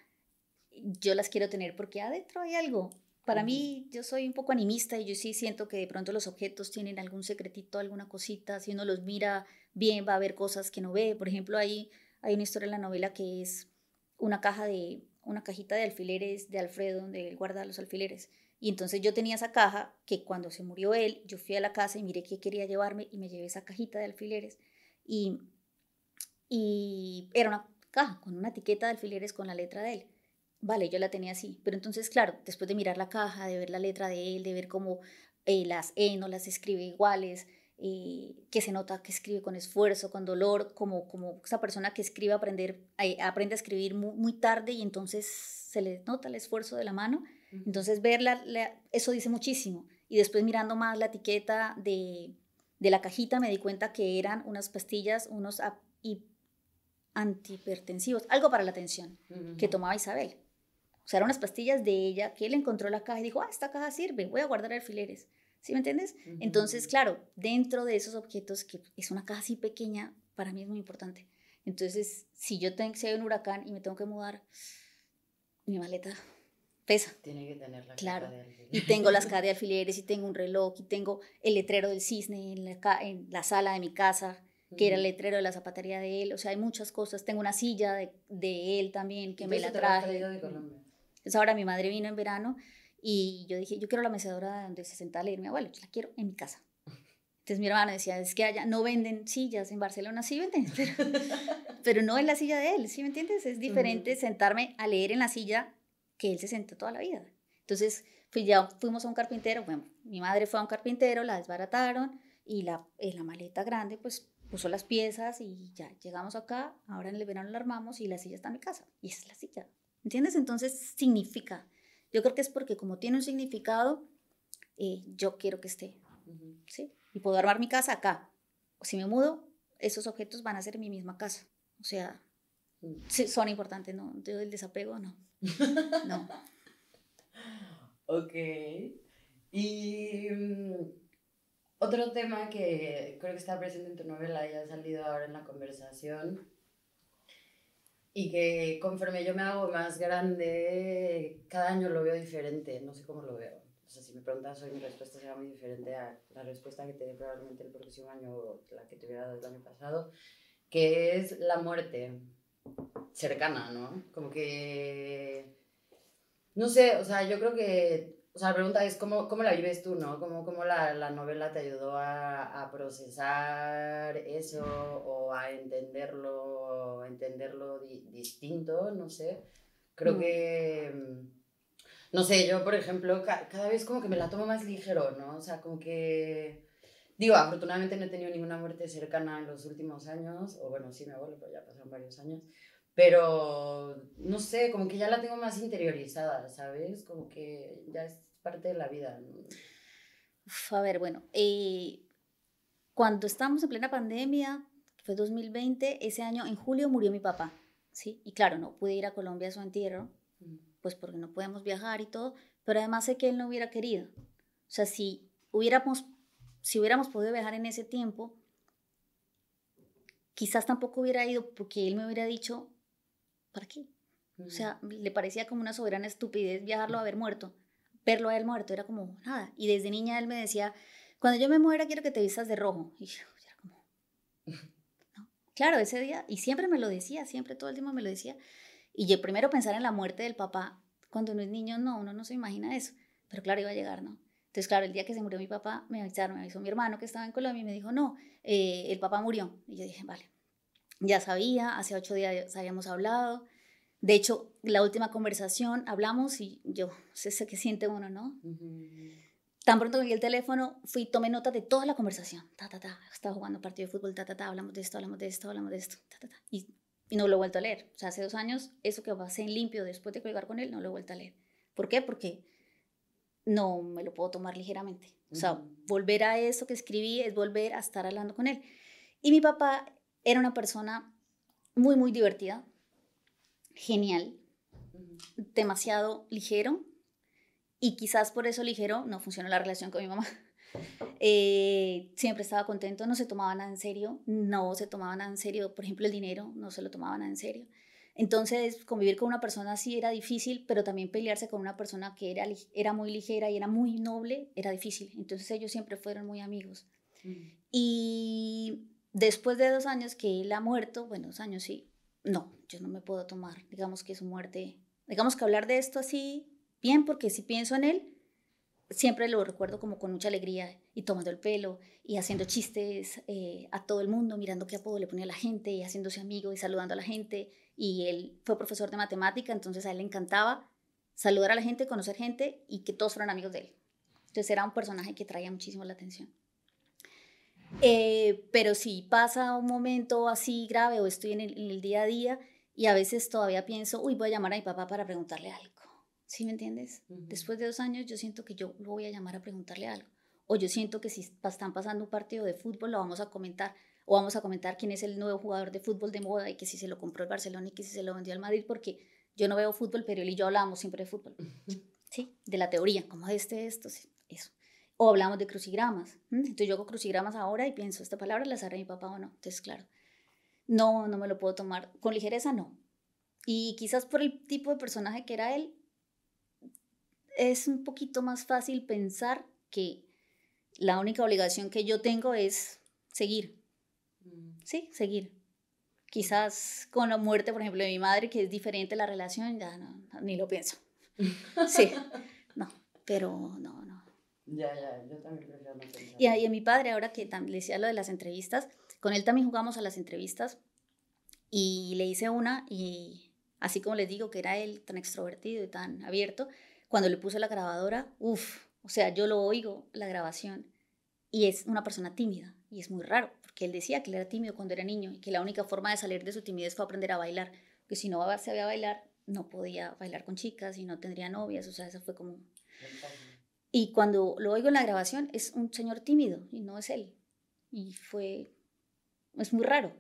yo las quiero tener porque adentro hay algo. Para mí, yo soy un poco animista y yo sí siento que de pronto los objetos tienen algún secretito, alguna cosita, si uno los mira bien va a haber cosas que no ve. Por ejemplo, ahí hay una historia en la novela que es una caja de, una cajita de alfileres de Alfredo, donde él guarda los alfileres. Y entonces yo tenía esa caja que cuando se murió él, yo fui a la casa y miré qué quería llevarme y me llevé esa cajita de alfileres. Y, y era una caja con una etiqueta de alfileres con la letra de él. Vale, yo la tenía así. Pero entonces, claro, después de mirar la caja, de ver la letra de él, de ver cómo eh, las E no las escribe iguales, que se nota que escribe con esfuerzo, con dolor, como, como esa persona que escribe aprender, eh, aprende a escribir muy, tarde y entonces se le nota el esfuerzo de la mano. Entonces verla, eso dice muchísimo. Y después mirando más la etiqueta de, de la cajita me di cuenta que eran unas pastillas, unos antihipertensivos, algo para la tensión, que tomaba Isabel. O sea, eran unas pastillas de ella que él encontró la caja y dijo, ah, esta caja sirve, voy a guardar alfileres. ¿Sí me entiendes? Entonces, claro, dentro de esos objetos, que es una caja así pequeña, para mí es muy importante. Entonces, si yo tengo, si hay un huracán y me tengo que mudar, mi maleta pesa. Tiene que tener la claro. de. Y tengo las cajas de [LAUGHS] alfileres, y tengo un reloj, y tengo el letrero del cisne en la, en la sala de mi casa, que era el letrero de la zapatería de él. O sea, hay muchas cosas. Tengo una silla de, de él también que me la traje. De Colombia. Entonces ahora mi madre vino en verano y yo dije, yo quiero la mecedora donde se senta a leer mi abuelo, yo la quiero en mi casa. Entonces mi hermana decía, es que allá no venden sillas, en Barcelona sí venden, [LAUGHS] pero, no en la silla de él, ¿sí me entiendes? Es diferente sentarme a leer en la silla que él se sentó toda la vida. Entonces fui, ya fuimos a un carpintero, bueno, mi madre fue a un carpintero, la desbarataron y la, en la maleta grande pues puso las piezas y ya llegamos acá, ahora en el verano la armamos y la silla está en mi casa y esa es la silla, ¿entiendes? Entonces significa yo creo que es porque como tiene un significado, eh, yo quiero que esté, ¿sí? Y puedo armar mi casa acá. Si me mudo, esos objetos van a ser mi misma casa. O sea, sí, son importantes, ¿no? Yo el desapego, no. [LAUGHS] no. ok. Y mm, otro tema que creo que está presente en tu novela y ha salido ahora en la conversación y que conforme yo me hago más grande, cada año lo veo diferente, no sé cómo lo veo. O sea, si me preguntas hoy, mi respuesta será muy diferente a la respuesta que te dé probablemente el próximo año o la que te hubiera dado el año pasado, que es la muerte cercana, ¿no? Como que, no sé, o sea, yo creo que o sea, la pregunta es cómo, cómo la vives tú, ¿no? ¿Cómo, cómo la, la, novela te ayudó a, a, procesar eso o a entenderlo, entenderlo distinto, no sé. Creo mm. que, mm, no sé, yo, por ejemplo, cada vez como que me la tomo más ligero, ¿no? O sea, como que... Digo, afortunadamente no he tenido ninguna muerte cercana en los últimos años, o bueno, sí, mi abuelo, pero ya pasaron varios años. Pero, no sé, como que ya la tengo más interiorizada, ¿sabes? Como que ya es parte de la vida. a ver, bueno, eh, cuando estábamos en plena pandemia, fue 2020, ese año, en julio murió mi papá, ¿sí? Y claro, no pude ir a Colombia a su entierro, mm. pues porque no podemos viajar y todo, pero además sé que él no hubiera querido. O sea, si hubiéramos, si hubiéramos podido viajar en ese tiempo, quizás tampoco hubiera ido porque él me hubiera dicho, ¿para qué? O sea, le parecía como una soberana estupidez viajarlo a haber muerto verlo a él muerto, era como nada. Y desde niña él me decía, cuando yo me muera quiero que te vistas de rojo. Y yo era como, Claro, ese día, y siempre me lo decía, siempre todo el tiempo me lo decía. Y yo primero pensar en la muerte del papá, cuando uno es niño, no, uno no se imagina eso. Pero claro, iba a llegar, ¿no? Entonces, claro, el día que se murió mi papá, me avisaron, me avisó mi hermano que estaba en Colombia y me dijo, no, eh, el papá murió. Y yo dije, vale, ya sabía, hace ocho días habíamos hablado, de hecho, la última conversación hablamos y yo sé que siente uno, ¿no? Tan pronto que vi el teléfono, fui, tomé nota de toda la conversación. Ta, ta, ta. Estaba jugando partido de fútbol, ta, ta, ta. Hablamos de esto, hablamos de esto, hablamos de esto, ta, ta, ta. Y y no lo he vuelto a leer. O sea, hace dos años, eso que pasé en limpio después de colgar con él, no lo he vuelto a leer. ¿Por qué? Porque no me lo puedo tomar ligeramente. O sea, volver a eso que escribí es volver a estar hablando con él. Y mi papá era una persona muy, muy divertida, genial, demasiado ligero. Y quizás por eso ligero no funcionó la relación con mi mamá. [LAUGHS] Eh, siempre estaba contento, no se tomaba nada en serio, no se tomaba nada en serio, por ejemplo el dinero, no se lo tomaba nada en serio. Entonces, convivir con una persona así era difícil, pero también pelearse con una persona que era, era muy ligera y era muy noble era difícil. Entonces, ellos siempre fueron muy amigos. Y después de dos años que él ha muerto, bueno, dos años sí, no, yo no me puedo tomar, digamos que su muerte, digamos que hablar de esto así, bien, porque si pienso en él, siempre lo recuerdo como con mucha alegría y tomando el pelo y haciendo chistes eh, a todo el mundo, mirando qué apodo le ponía a la gente y haciéndose amigo y saludando a la gente. Y él fue profesor de matemática, entonces a él le encantaba saludar a la gente, conocer gente y que todos fueran amigos de él. Entonces era un personaje que traía muchísimo la atención. Eh, pero si pasa un momento así grave o estoy en el, en el día a día y a veces todavía pienso, uy, voy a llamar a mi papá para preguntarle algo ¿Sí me entiendes? Después de dos años yo siento que yo lo voy a llamar a preguntarle algo. O yo siento que si están pasando un partido de fútbol lo vamos a comentar. O vamos a comentar quién es el nuevo jugador de fútbol de moda y que si se lo compró el Barcelona y que si se lo vendió al Madrid. Porque yo no veo fútbol, pero él y yo hablamos siempre de fútbol. Sí, de la teoría, como este, esto, eso. O hablamos de crucigramas. Entonces yo hago crucigramas ahora y pienso, ¿esta palabra la sabe mi papá o no? Entonces, claro, no, no me lo puedo tomar. Con ligereza, no. Y quizás por el tipo de personaje que era él, es un poquito más fácil pensar que la única obligación que yo tengo es seguir. Mm. Sí, seguir. Quizás con la muerte, por ejemplo, de mi madre, que es diferente la relación, ya no, ni lo pienso. [LAUGHS] Sí, [LAUGHS] no, pero no, no. Ya, ya, yo también prefiero no pensar. Y a, mi padre, ahora que le decía lo de las entrevistas, con él también jugamos a las entrevistas y le hice una y así como les digo que era él tan extrovertido y tan abierto, cuando le puse la grabadora, uff, o sea, yo lo oigo, la grabación, y es una persona tímida, y es muy raro, porque él decía que él era tímido cuando era niño y que la única forma de salir de su timidez fue aprender a bailar, que si no sabía bailar, no podía bailar con chicas y no tendría novias, o sea, eso fue como... Y cuando lo oigo en la grabación, es un señor tímido y no es él. Y fue, es muy raro.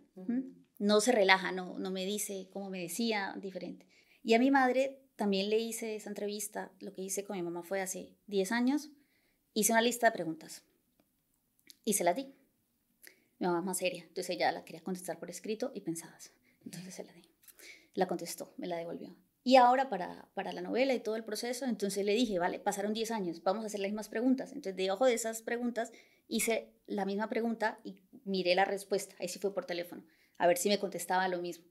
No se relaja, no, no me dice como me decía, diferente. Y a mi madre también le hice esa entrevista, lo que hice con mi mamá fue hace 10 años, hice una lista de preguntas y se la di. Mi mamá es más seria, entonces ella la quería contestar por escrito y pensadas. Entonces se la di. La contestó, me la devolvió. Y ahora para, para la novela y todo el proceso, entonces le dije, vale, pasaron 10 años, vamos a hacer las mismas preguntas. Entonces, debajo de esas preguntas, hice la misma pregunta y miré la respuesta. Ahí sí fue por teléfono, a ver si me contestaba lo mismo.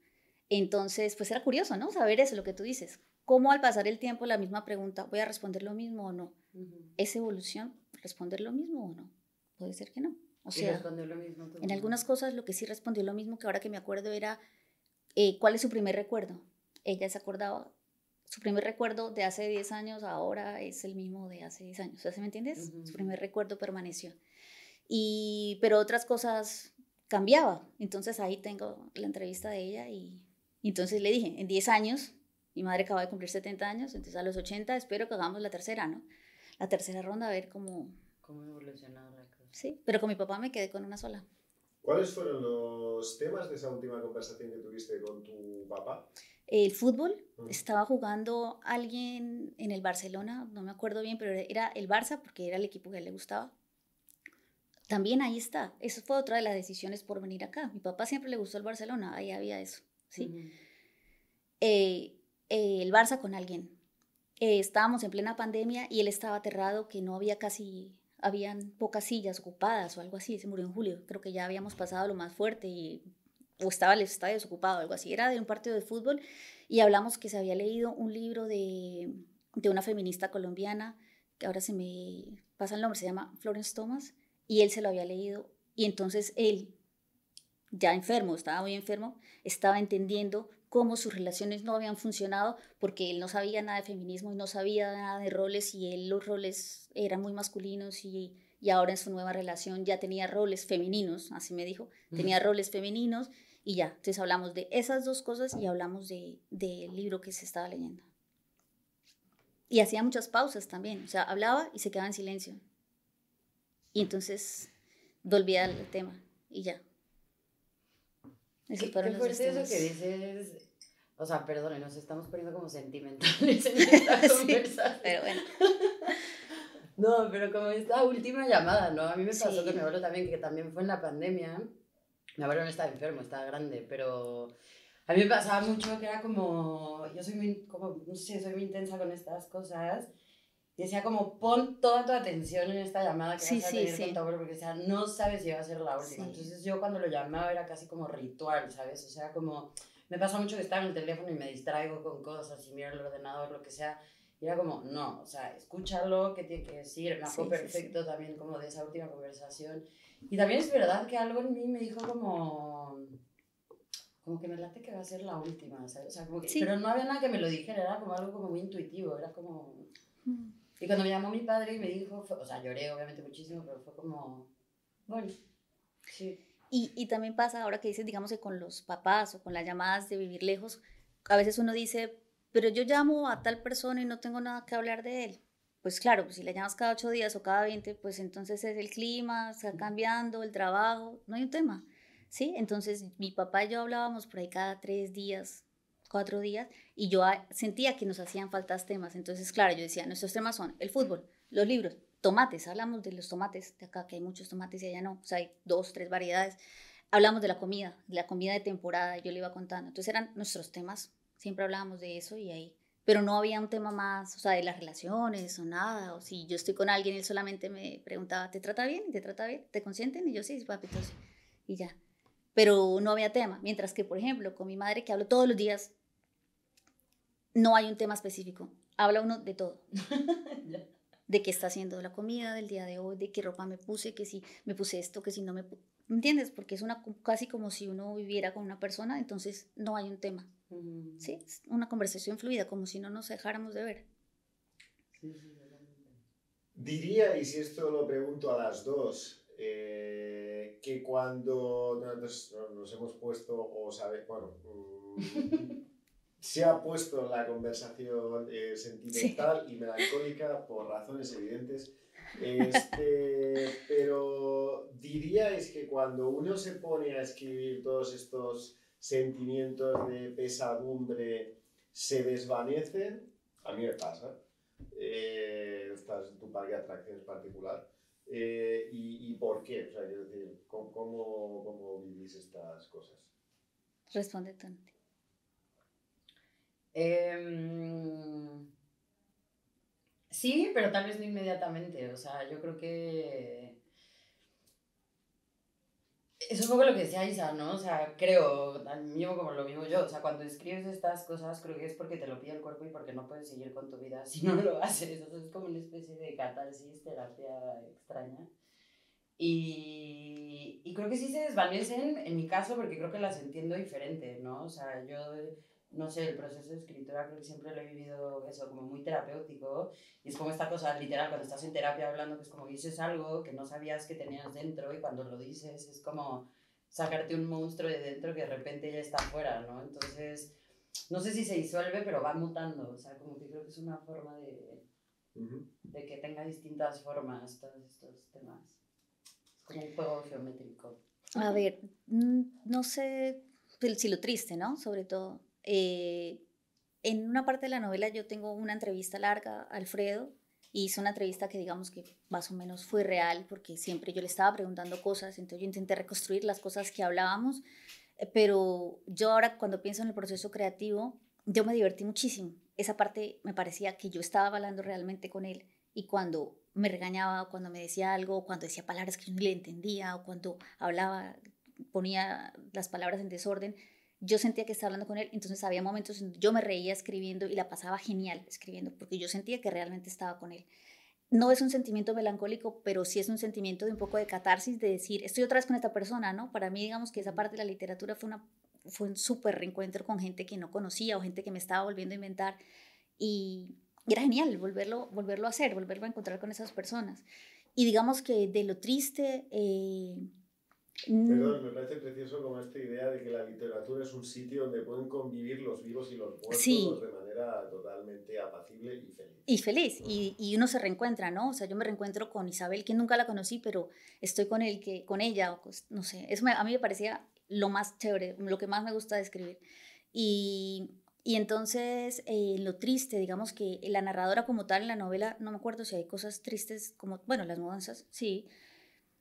Entonces, pues era curioso, ¿no? Saber eso, lo que tú dices cómo al pasar el tiempo la misma pregunta, ¿voy a responder lo mismo o no? ¿Es evolución responder lo mismo o no? Puede ser que no. O sea, lo mismo en algunas cosas lo que sí respondió lo mismo que ahora que me acuerdo era, eh, ¿cuál es su primer recuerdo? Ella se acordaba, su primer recuerdo de hace 10 años ahora es el mismo de hace 10 años. ¿Se me entiendes? Su primer recuerdo permaneció. Y, pero otras cosas cambiaba. Entonces ahí tengo la entrevista de ella y, y entonces le dije, en 10 años mi madre acaba de cumplir 70 años, entonces a los 80 espero que hagamos la tercera, ¿no? La tercera ronda, a ver cómo... Cómo evolucionado la cosa. Sí, pero con mi papá me quedé con una sola. ¿Cuáles fueron los temas de esa última conversación que tuviste con tu papá? El fútbol. Estaba jugando alguien en el Barcelona, no me acuerdo bien, pero era el Barça porque era el equipo que a él le gustaba. También ahí está. Eso fue otra de las decisiones por venir acá. Mi papá siempre le gustó el Barcelona, ahí había eso. Sí. eh, eh, el Barça con alguien. Eh, estábamos en plena pandemia y él estaba aterrado que no había casi, habían pocas sillas ocupadas o algo así, se murió en julio, creo que ya habíamos pasado lo más fuerte y, o estaba el estadio desocupado, algo así, era de un partido de fútbol y hablamos que se había leído un libro de, de una feminista colombiana, que ahora se me pasa el nombre, se llama Florence Thomas, y él se lo había leído y entonces él, ya enfermo, estaba muy enfermo, estaba entendiendo cómo sus relaciones no habían funcionado porque él no sabía nada de feminismo y no sabía nada de roles y él los roles eran muy masculinos y, y ahora en su nueva relación ya tenía roles femeninos, así me dijo, tenía roles femeninos Y ya, entonces hablamos de esas dos cosas y hablamos del de, libro que se estaba leyendo. Y hacía muchas pausas también, o sea, hablaba y se quedaba en silencio. Y entonces volvía al tema y ya. Eso qué, qué fuerte eso que dices. O sea, perdón, nos estamos poniendo como sentimentales en esta [LAUGHS] conversación. pero bueno. [LAUGHS] No, pero como esta última llamada, ¿no? A mí me pasó con mi abuelo también, que también fue en la pandemia. Mi abuelo no estaba enfermo, estaba grande, pero a mí me pasaba mucho que era como, yo soy muy, como, no sé, soy muy intensa con estas cosas. Y decía como, pon toda tu atención en esta llamada que vas a tener con tu abuelo, porque o sea, no sabes si va a ser la última. Entonces yo cuando lo llamaba era casi como ritual, ¿sabes? O sea, como, me pasa mucho que estaba en el teléfono y me distraigo con cosas y miro el ordenador, lo que sea y era como, no, o sea, escúchalo, qué tiene que decir. Me acuerdo perfecto también como de esa última conversación. Y también es verdad que algo en mí me dijo como, como que me late que va a ser la última, ¿sabes? O sea, como que, pero no había nada que me lo dijera, era como algo como muy intuitivo, era como... Mm. Y cuando me llamó mi padre y me dijo, o sea, lloré obviamente muchísimo, pero fue como, bueno, sí. Y, y también pasa ahora que dices, digamos que con los papás o con las llamadas de vivir lejos, a veces uno dice, pero yo llamo a tal persona y no tengo nada que hablar de él. Pues claro, pues si le llamas cada ocho días o cada veinte, pues entonces es el clima, está cambiando, el trabajo, no hay un tema. ¿Sí? Entonces mi papá y yo hablábamos por ahí cada tres días, cuatro días, y yo sentía que nos hacían faltas temas. Entonces, claro, yo decía, nuestros temas son el fútbol, los libros, tomates, hablamos de los tomates, de acá que hay muchos tomates y allá no, o sea, hay dos, tres variedades. Hablamos de la comida, de la comida de temporada, yo le iba contando. Entonces eran nuestros temas siempre hablábamos de eso y ahí, pero no había un tema más, o sea, de las relaciones o nada, o si yo estoy con alguien, él solamente me preguntaba, ¿te trata bien? ¿Te trata bien? ¿Te consienten? Y yo, sí, papi, y ya. Pero no había tema, mientras que, por ejemplo, con mi madre, que hablo todos los días, no hay un tema específico, habla uno de todo. [LAUGHS] de qué está haciendo la comida del día de hoy, de qué ropa me puse, que si me puse esto, que si no me... ¿Me entiendes? Porque es una, casi como si uno viviera con una persona, entonces no hay un tema. Sí, una conversación fluida, como si no nos dejáramos de ver. Diría, y si esto lo pregunto a las dos, eh, que cuando nos, nos, hemos puesto, o sabe, bueno, mm, [LAUGHS] se ha puesto la conversación eh, sentimental y melancólica por razones evidentes. Este, [LAUGHS] pero diríais que cuando uno se pone a escribir todos estos sentimientos de pesadumbre se desvanecen, a mí me pasa, eh, estás en tu parque de atracciones particular, eh, y, y, por qué? O sea, quiero decir, ¿cómo, cómo, vivís estas cosas? Responde. Em, sí, pero tal vez no inmediatamente. O sea, yo creo que eso es un poco lo que decía Isa, ¿no? O sea, creo, mismo como lo mismo yo, o sea, cuando escribes estas cosas creo que es porque te lo pide el cuerpo y porque no puedes seguir con tu vida [LAUGHS] si no lo haces. O sea, es como una especie de catarsis, terapia extraña. Y, y creo que sí se desvanecen en mi caso porque creo que las entiendo diferente, ¿no? O sea, yo no sé, el proceso de escritura creo que siempre lo he vivido eso, como muy terapéutico. Y es como esta cosa literal, cuando estás en terapia hablando, que es como dices algo que no sabías que tenías dentro y cuando lo dices es como sacarte un monstruo de dentro que de repente ya está fuera, ¿no? Entonces, no sé si se disuelve, pero va mutando. O sea, como que creo que es una forma de, de que tenga distintas formas todos estos temas. Es como un juego geométrico. A ver, mm, no sé si lo triste, ¿no? Sobre todo eh, en una parte de la novela yo tengo una entrevista larga a Alfredo y hice una entrevista que digamos que más o menos fue real porque siempre yo le estaba preguntando cosas, entonces yo intenté reconstruir las cosas que hablábamos, eh, pero yo ahora cuando pienso en el proceso creativo, yo me divertí muchísimo. Esa parte me parecía que yo estaba hablando realmente con él y cuando me regañaba, cuando me decía algo, cuando decía palabras que yo no le entendía o cuando hablaba, ponía las palabras en desorden, yo sentía que estaba hablando con él, entonces había momentos en yo me reía escribiendo y la pasaba genial escribiendo, porque yo sentía que realmente estaba con él. No es un sentimiento melancólico, pero sí es un sentimiento de un poco de catarsis, de decir, estoy otra vez con esta persona, ¿no? Para mí, digamos que esa parte de la literatura fue, una, fue un súper reencuentro con gente que no conocía o gente que me estaba volviendo a inventar y, era genial volverlo, volverlo a hacer, volverlo a encontrar con esas personas. Y digamos que de lo triste... Eh, Perdón, me parece precioso como esta idea de que la literatura es un sitio donde pueden convivir los vivos y los muertos de manera totalmente apacible y feliz. Y feliz, y, y, uno se reencuentra, ¿no? O sea, yo me reencuentro con Isabel, que nunca la conocí, pero estoy con, él, que, con ella, pues, no sé, eso a mí me parecía lo más chévere, lo que más me gusta de escribir. Y, y entonces, eh, lo triste, digamos que la narradora como tal en la novela, no me acuerdo si hay cosas tristes como, bueno, las mudanzas, sí,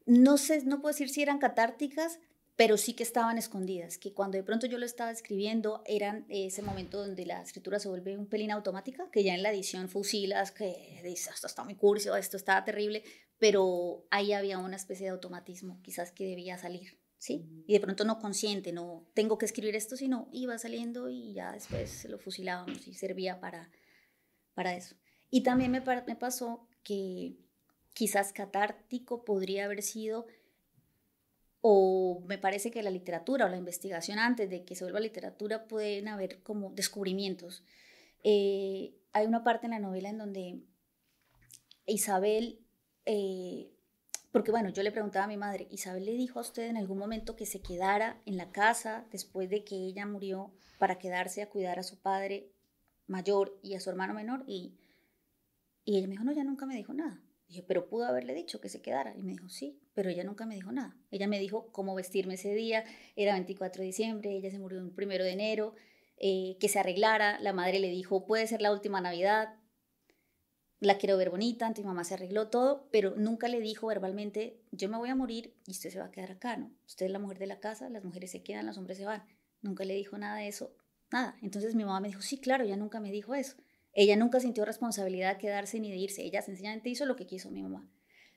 no sé, no puedo decir si eran catárticas, pero sí que estaban escondidas, que cuando de pronto yo lo estaba escribiendo, eran ese momento donde la escritura se vuelve un pelín automática, que ya en la edición fusilas, que dices, esto está muy curso, esto está terrible, pero ahí había una especie de automatismo, quizás que debía salir, ¿sí? Y de pronto no consciente, no tengo que escribir esto, sino iba saliendo y ya después lo fusilábamos y servía para, para eso. Y también me, me pasó que quizás catártico podría haber sido, o me parece que la literatura o la investigación antes de que se vuelva literatura pueden haber como descubrimientos. Eh, hay una parte en la novela en donde Isabel, eh, porque bueno, yo le preguntaba a mi madre, Isabel le dijo a usted en algún momento que se quedara en la casa después de que ella murió para quedarse a cuidar a su padre mayor y a su hermano menor y, y ella me dijo, no, ya nunca me dijo nada. Dije, pero pudo haberle dicho que se quedara. Y me dijo, sí, pero ella nunca me dijo nada. Ella me dijo cómo vestirme ese día. Era 24 de diciembre, ella se murió el primero de enero, eh, que se arreglara. La madre le dijo, puede ser la última Navidad, la quiero ver bonita. Entonces mi mamá se arregló todo, pero nunca le dijo verbalmente, yo me voy a morir y usted se va a quedar acá, ¿no? Usted es la mujer de la casa, las mujeres se quedan, los hombres se van. Nunca le dijo nada de eso, nada. Entonces mi mamá me dijo, sí, claro, ella nunca me dijo eso. Ella nunca sintió responsabilidad de quedarse ni de irse. Ella sencillamente hizo lo que quiso mi mamá.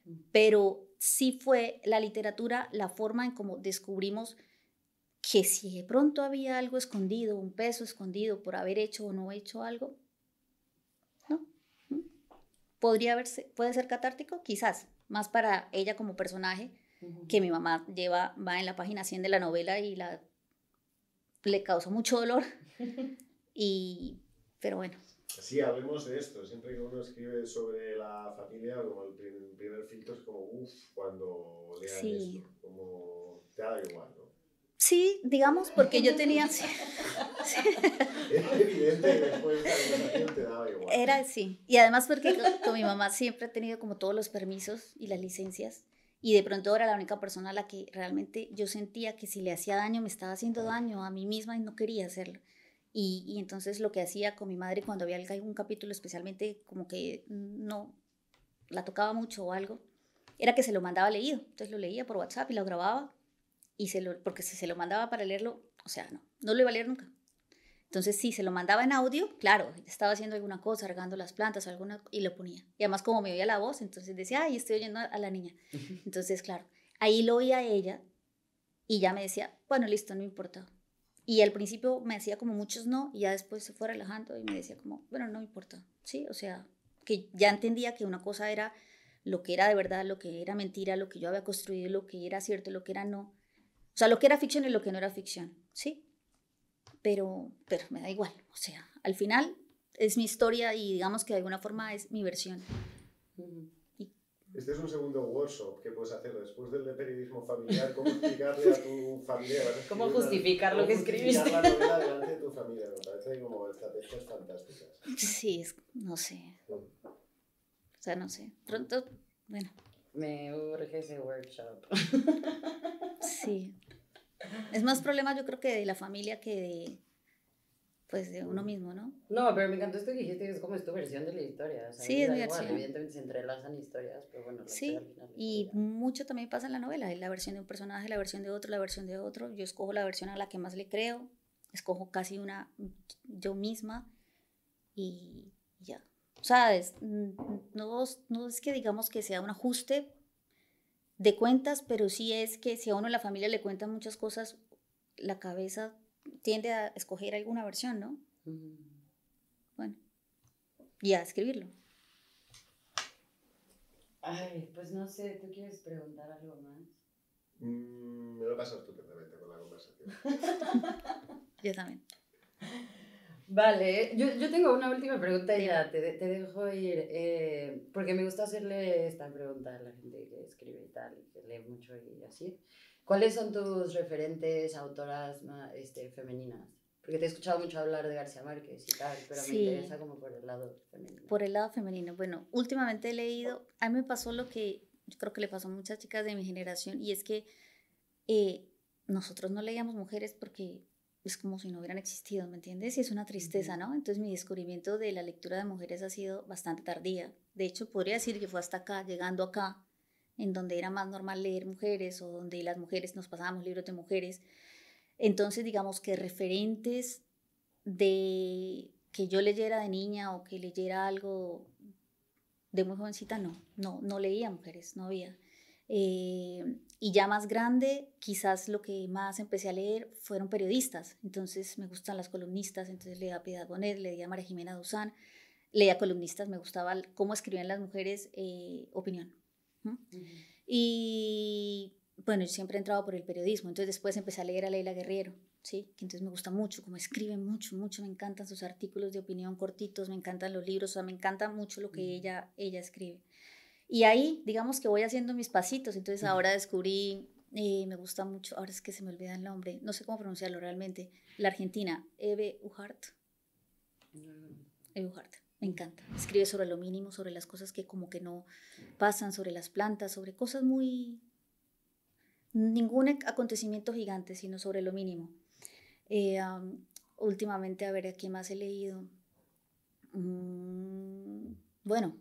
Mm. Pero sí fue la literatura la forma en cómo descubrimos que si de pronto había algo escondido, un peso escondido por haber hecho o no hecho algo, ¿no? ¿Mm? ¿Podría verse, puede ser catártico? Quizás, más para ella como personaje, que mi mamá lleva, va en la página 100 de la novela y la, le causó mucho dolor. [LAUGHS] y, pero bueno, Sí, hablemos de esto. Siempre que uno escribe sobre la familia, como el primer, filtro es como, uff, cuando lean esto, como te da igual, ¿no? Sí, digamos, porque yo tenía... [LAUGHS] sí. Era evidente que después de la te daba igual. Era, sí. Y además porque con, mi mamá siempre ha tenido como todos los permisos y las licencias. Y de pronto era la única persona a la que realmente yo sentía que si le hacía daño, me estaba haciendo daño a mí misma y no quería hacerlo. Y, entonces lo que hacía con mi madre cuando había algún capítulo especialmente como que no la tocaba mucho o algo, era que se lo mandaba leído. Entonces lo leía por WhatsApp y lo grababa, y se lo, porque si se lo mandaba para leerlo, o sea, no, no lo iba a leer nunca. Entonces, si se lo mandaba en audio, claro, estaba haciendo alguna cosa, regando las plantas, alguna, y lo ponía. Y además, como me oía la voz, entonces decía, ay, estoy oyendo a la niña. Entonces, claro, ahí lo oía ella y ya me decía, bueno, listo, no importa. Y al principio me hacía como muchos no, y ya después se fue relajando y me decía como, bueno, no me importa, ¿sí? O sea, que ya entendía que una cosa era lo que era de verdad, lo que era mentira, lo que yo había construido, lo que era cierto, lo que era no. O sea, lo que era ficción y lo que no era ficción, ¿sí? Pero, pero me da igual, o sea, al final es mi historia y digamos que de alguna forma es mi versión. Este es un segundo workshop que puedes hacer después del de periodismo familiar, cómo explicarle a tu familia. ¿Cómo justificar lo que escribiste? la novela delante de tu familia, me parece como estrategias fantásticas. Sí, no sé. O sea, no sé. Pronto, bueno. Me urge ese workshop. Sí. Es más problema yo creo que de la familia que de pues de uno mismo, ¿no? No, pero me encantó esto que dijiste, que es como es tu versión de la historia. O sea, sí, es mi versión. Evidentemente se entrelazan historias, pero bueno. sí, y mucho también pasa en la novela, la versión de un personaje, la versión de otro, la versión de otro. Yo escojo la versión a la que más le creo, escojo casi una yo misma y ya. O sea, no, no es que digamos que sea un ajuste de cuentas, pero sí es que si a uno en la familia le cuentan muchas cosas, la cabeza tiende a escoger alguna versión, ¿no? Bueno, y a escribirlo. Ay, pues no sé, ¿tú quieres preguntar algo más? Mm, me lo pasas estupendamente con la conversación. [LAUGHS] yo también. Vale, yo, yo, tengo una última pregunta y ya te, te dejo ir, eh, porque me gusta hacerle esta pregunta a la gente que escribe y tal, que lee mucho y así. ¿Cuáles son tus referentes autoras este, femeninas? Porque te he escuchado mucho hablar de García Márquez y tal, pero me interesa como por el lado femenino. Por el lado femenino. Bueno, últimamente he leído, a mí me pasó lo que yo creo que le pasó a muchas chicas de mi generación y es que eh, nosotros no leíamos mujeres porque es como si no hubieran existido, ¿me entiendes? Y es una tristeza, ¿no? Entonces mi descubrimiento de la lectura de mujeres ha sido bastante tardía. De hecho, podría decir que fue hasta acá, llegando acá, en donde era más normal leer mujeres o donde las mujeres nos pasábamos libros de mujeres. Entonces, digamos que referentes de que yo leyera de niña o que leyera algo de muy jovencita, no, no, no leía mujeres, no había. Eh, y ya más grande, quizás lo que más empecé a leer fueron periodistas. Entonces me gustan las columnistas, entonces leía a Piedad Bonet, leía a María Jimena Duzán, leía columnistas, me gustaba cómo escribían las mujeres eh, opinión. Y bueno, yo siempre he entrado por el periodismo, entonces después empecé a leer a Leila Guerrero, ¿sí? que entonces me gusta mucho, como escribe mucho, mucho, me encantan sus artículos de opinión cortitos, me encantan los libros, o sea, me encanta mucho lo que ella, ella escribe. Y ahí, digamos que voy haciendo mis pasitos. Entonces ahora descubrí, eh, me gusta mucho, ahora es que se me olvida el nombre, no sé cómo pronunciarlo realmente, la argentina, Eve Uhart. Eve Uhart, me encanta. Escribe sobre lo mínimo, sobre las cosas que como que no pasan, sobre las plantas, sobre cosas muy... Ningún acontecimiento gigante, sino sobre lo mínimo. Eh, últimamente, a ver, ¿a quién más he leído? Mm, bueno,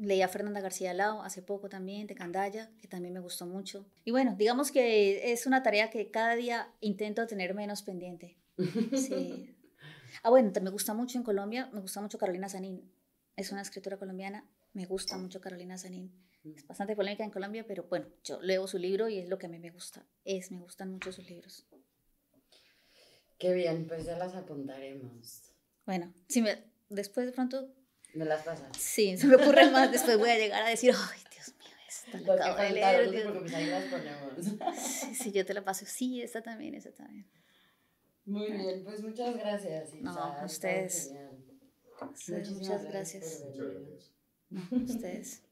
Leí a Fernanda García Lao hace poco también, de Candaya, que también me gustó mucho. Y bueno, digamos que es una tarea que cada día intento tener menos pendiente. [LAUGHS] Sí. Ah, bueno, me gusta mucho en Colombia, me gusta mucho Carolina Sanín. Es una escritora colombiana, me gusta mucho Carolina Sanín. Es bastante polémica en Colombia, pero bueno, yo leo su libro y es lo que a mí me gusta. Es, me gustan mucho sus libros. Qué bien, pues ya las apuntaremos. Bueno, si me, después de pronto ¿Me las pasas? Sí, se me ocurre más. Después voy a llegar a decir, ay, Dios mío, esta la acabo de leer. Porque ahí las ponemos. Sí, sí, yo te la paso. Sí, esta también, esta también. Muy bien, pues muchas gracias. No, a ustedes. ustedes muchas gracias. Muchas gracias. ustedes.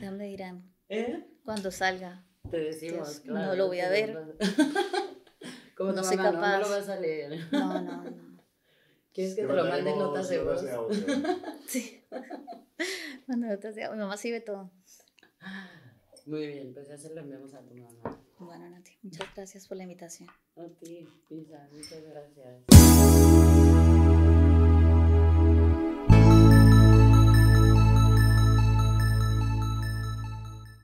¿De dónde irán? ¿Eh? Cuando salga. Te decimos, claro. No lo voy a ver. Como no [LAUGHS] soy capaz. No, no lo vas a leer. No, [LAUGHS] no, no. ¿Quieres que te lo mande [LAUGHS] notas de voz? sí. Manda notas de audio. Mi mamá sí ve todo. Muy bien, pues ya se lo enviamos a tu mamá. Bueno, Nati, muchas gracias por la invitación. A ti, Pisa, muchas gracias.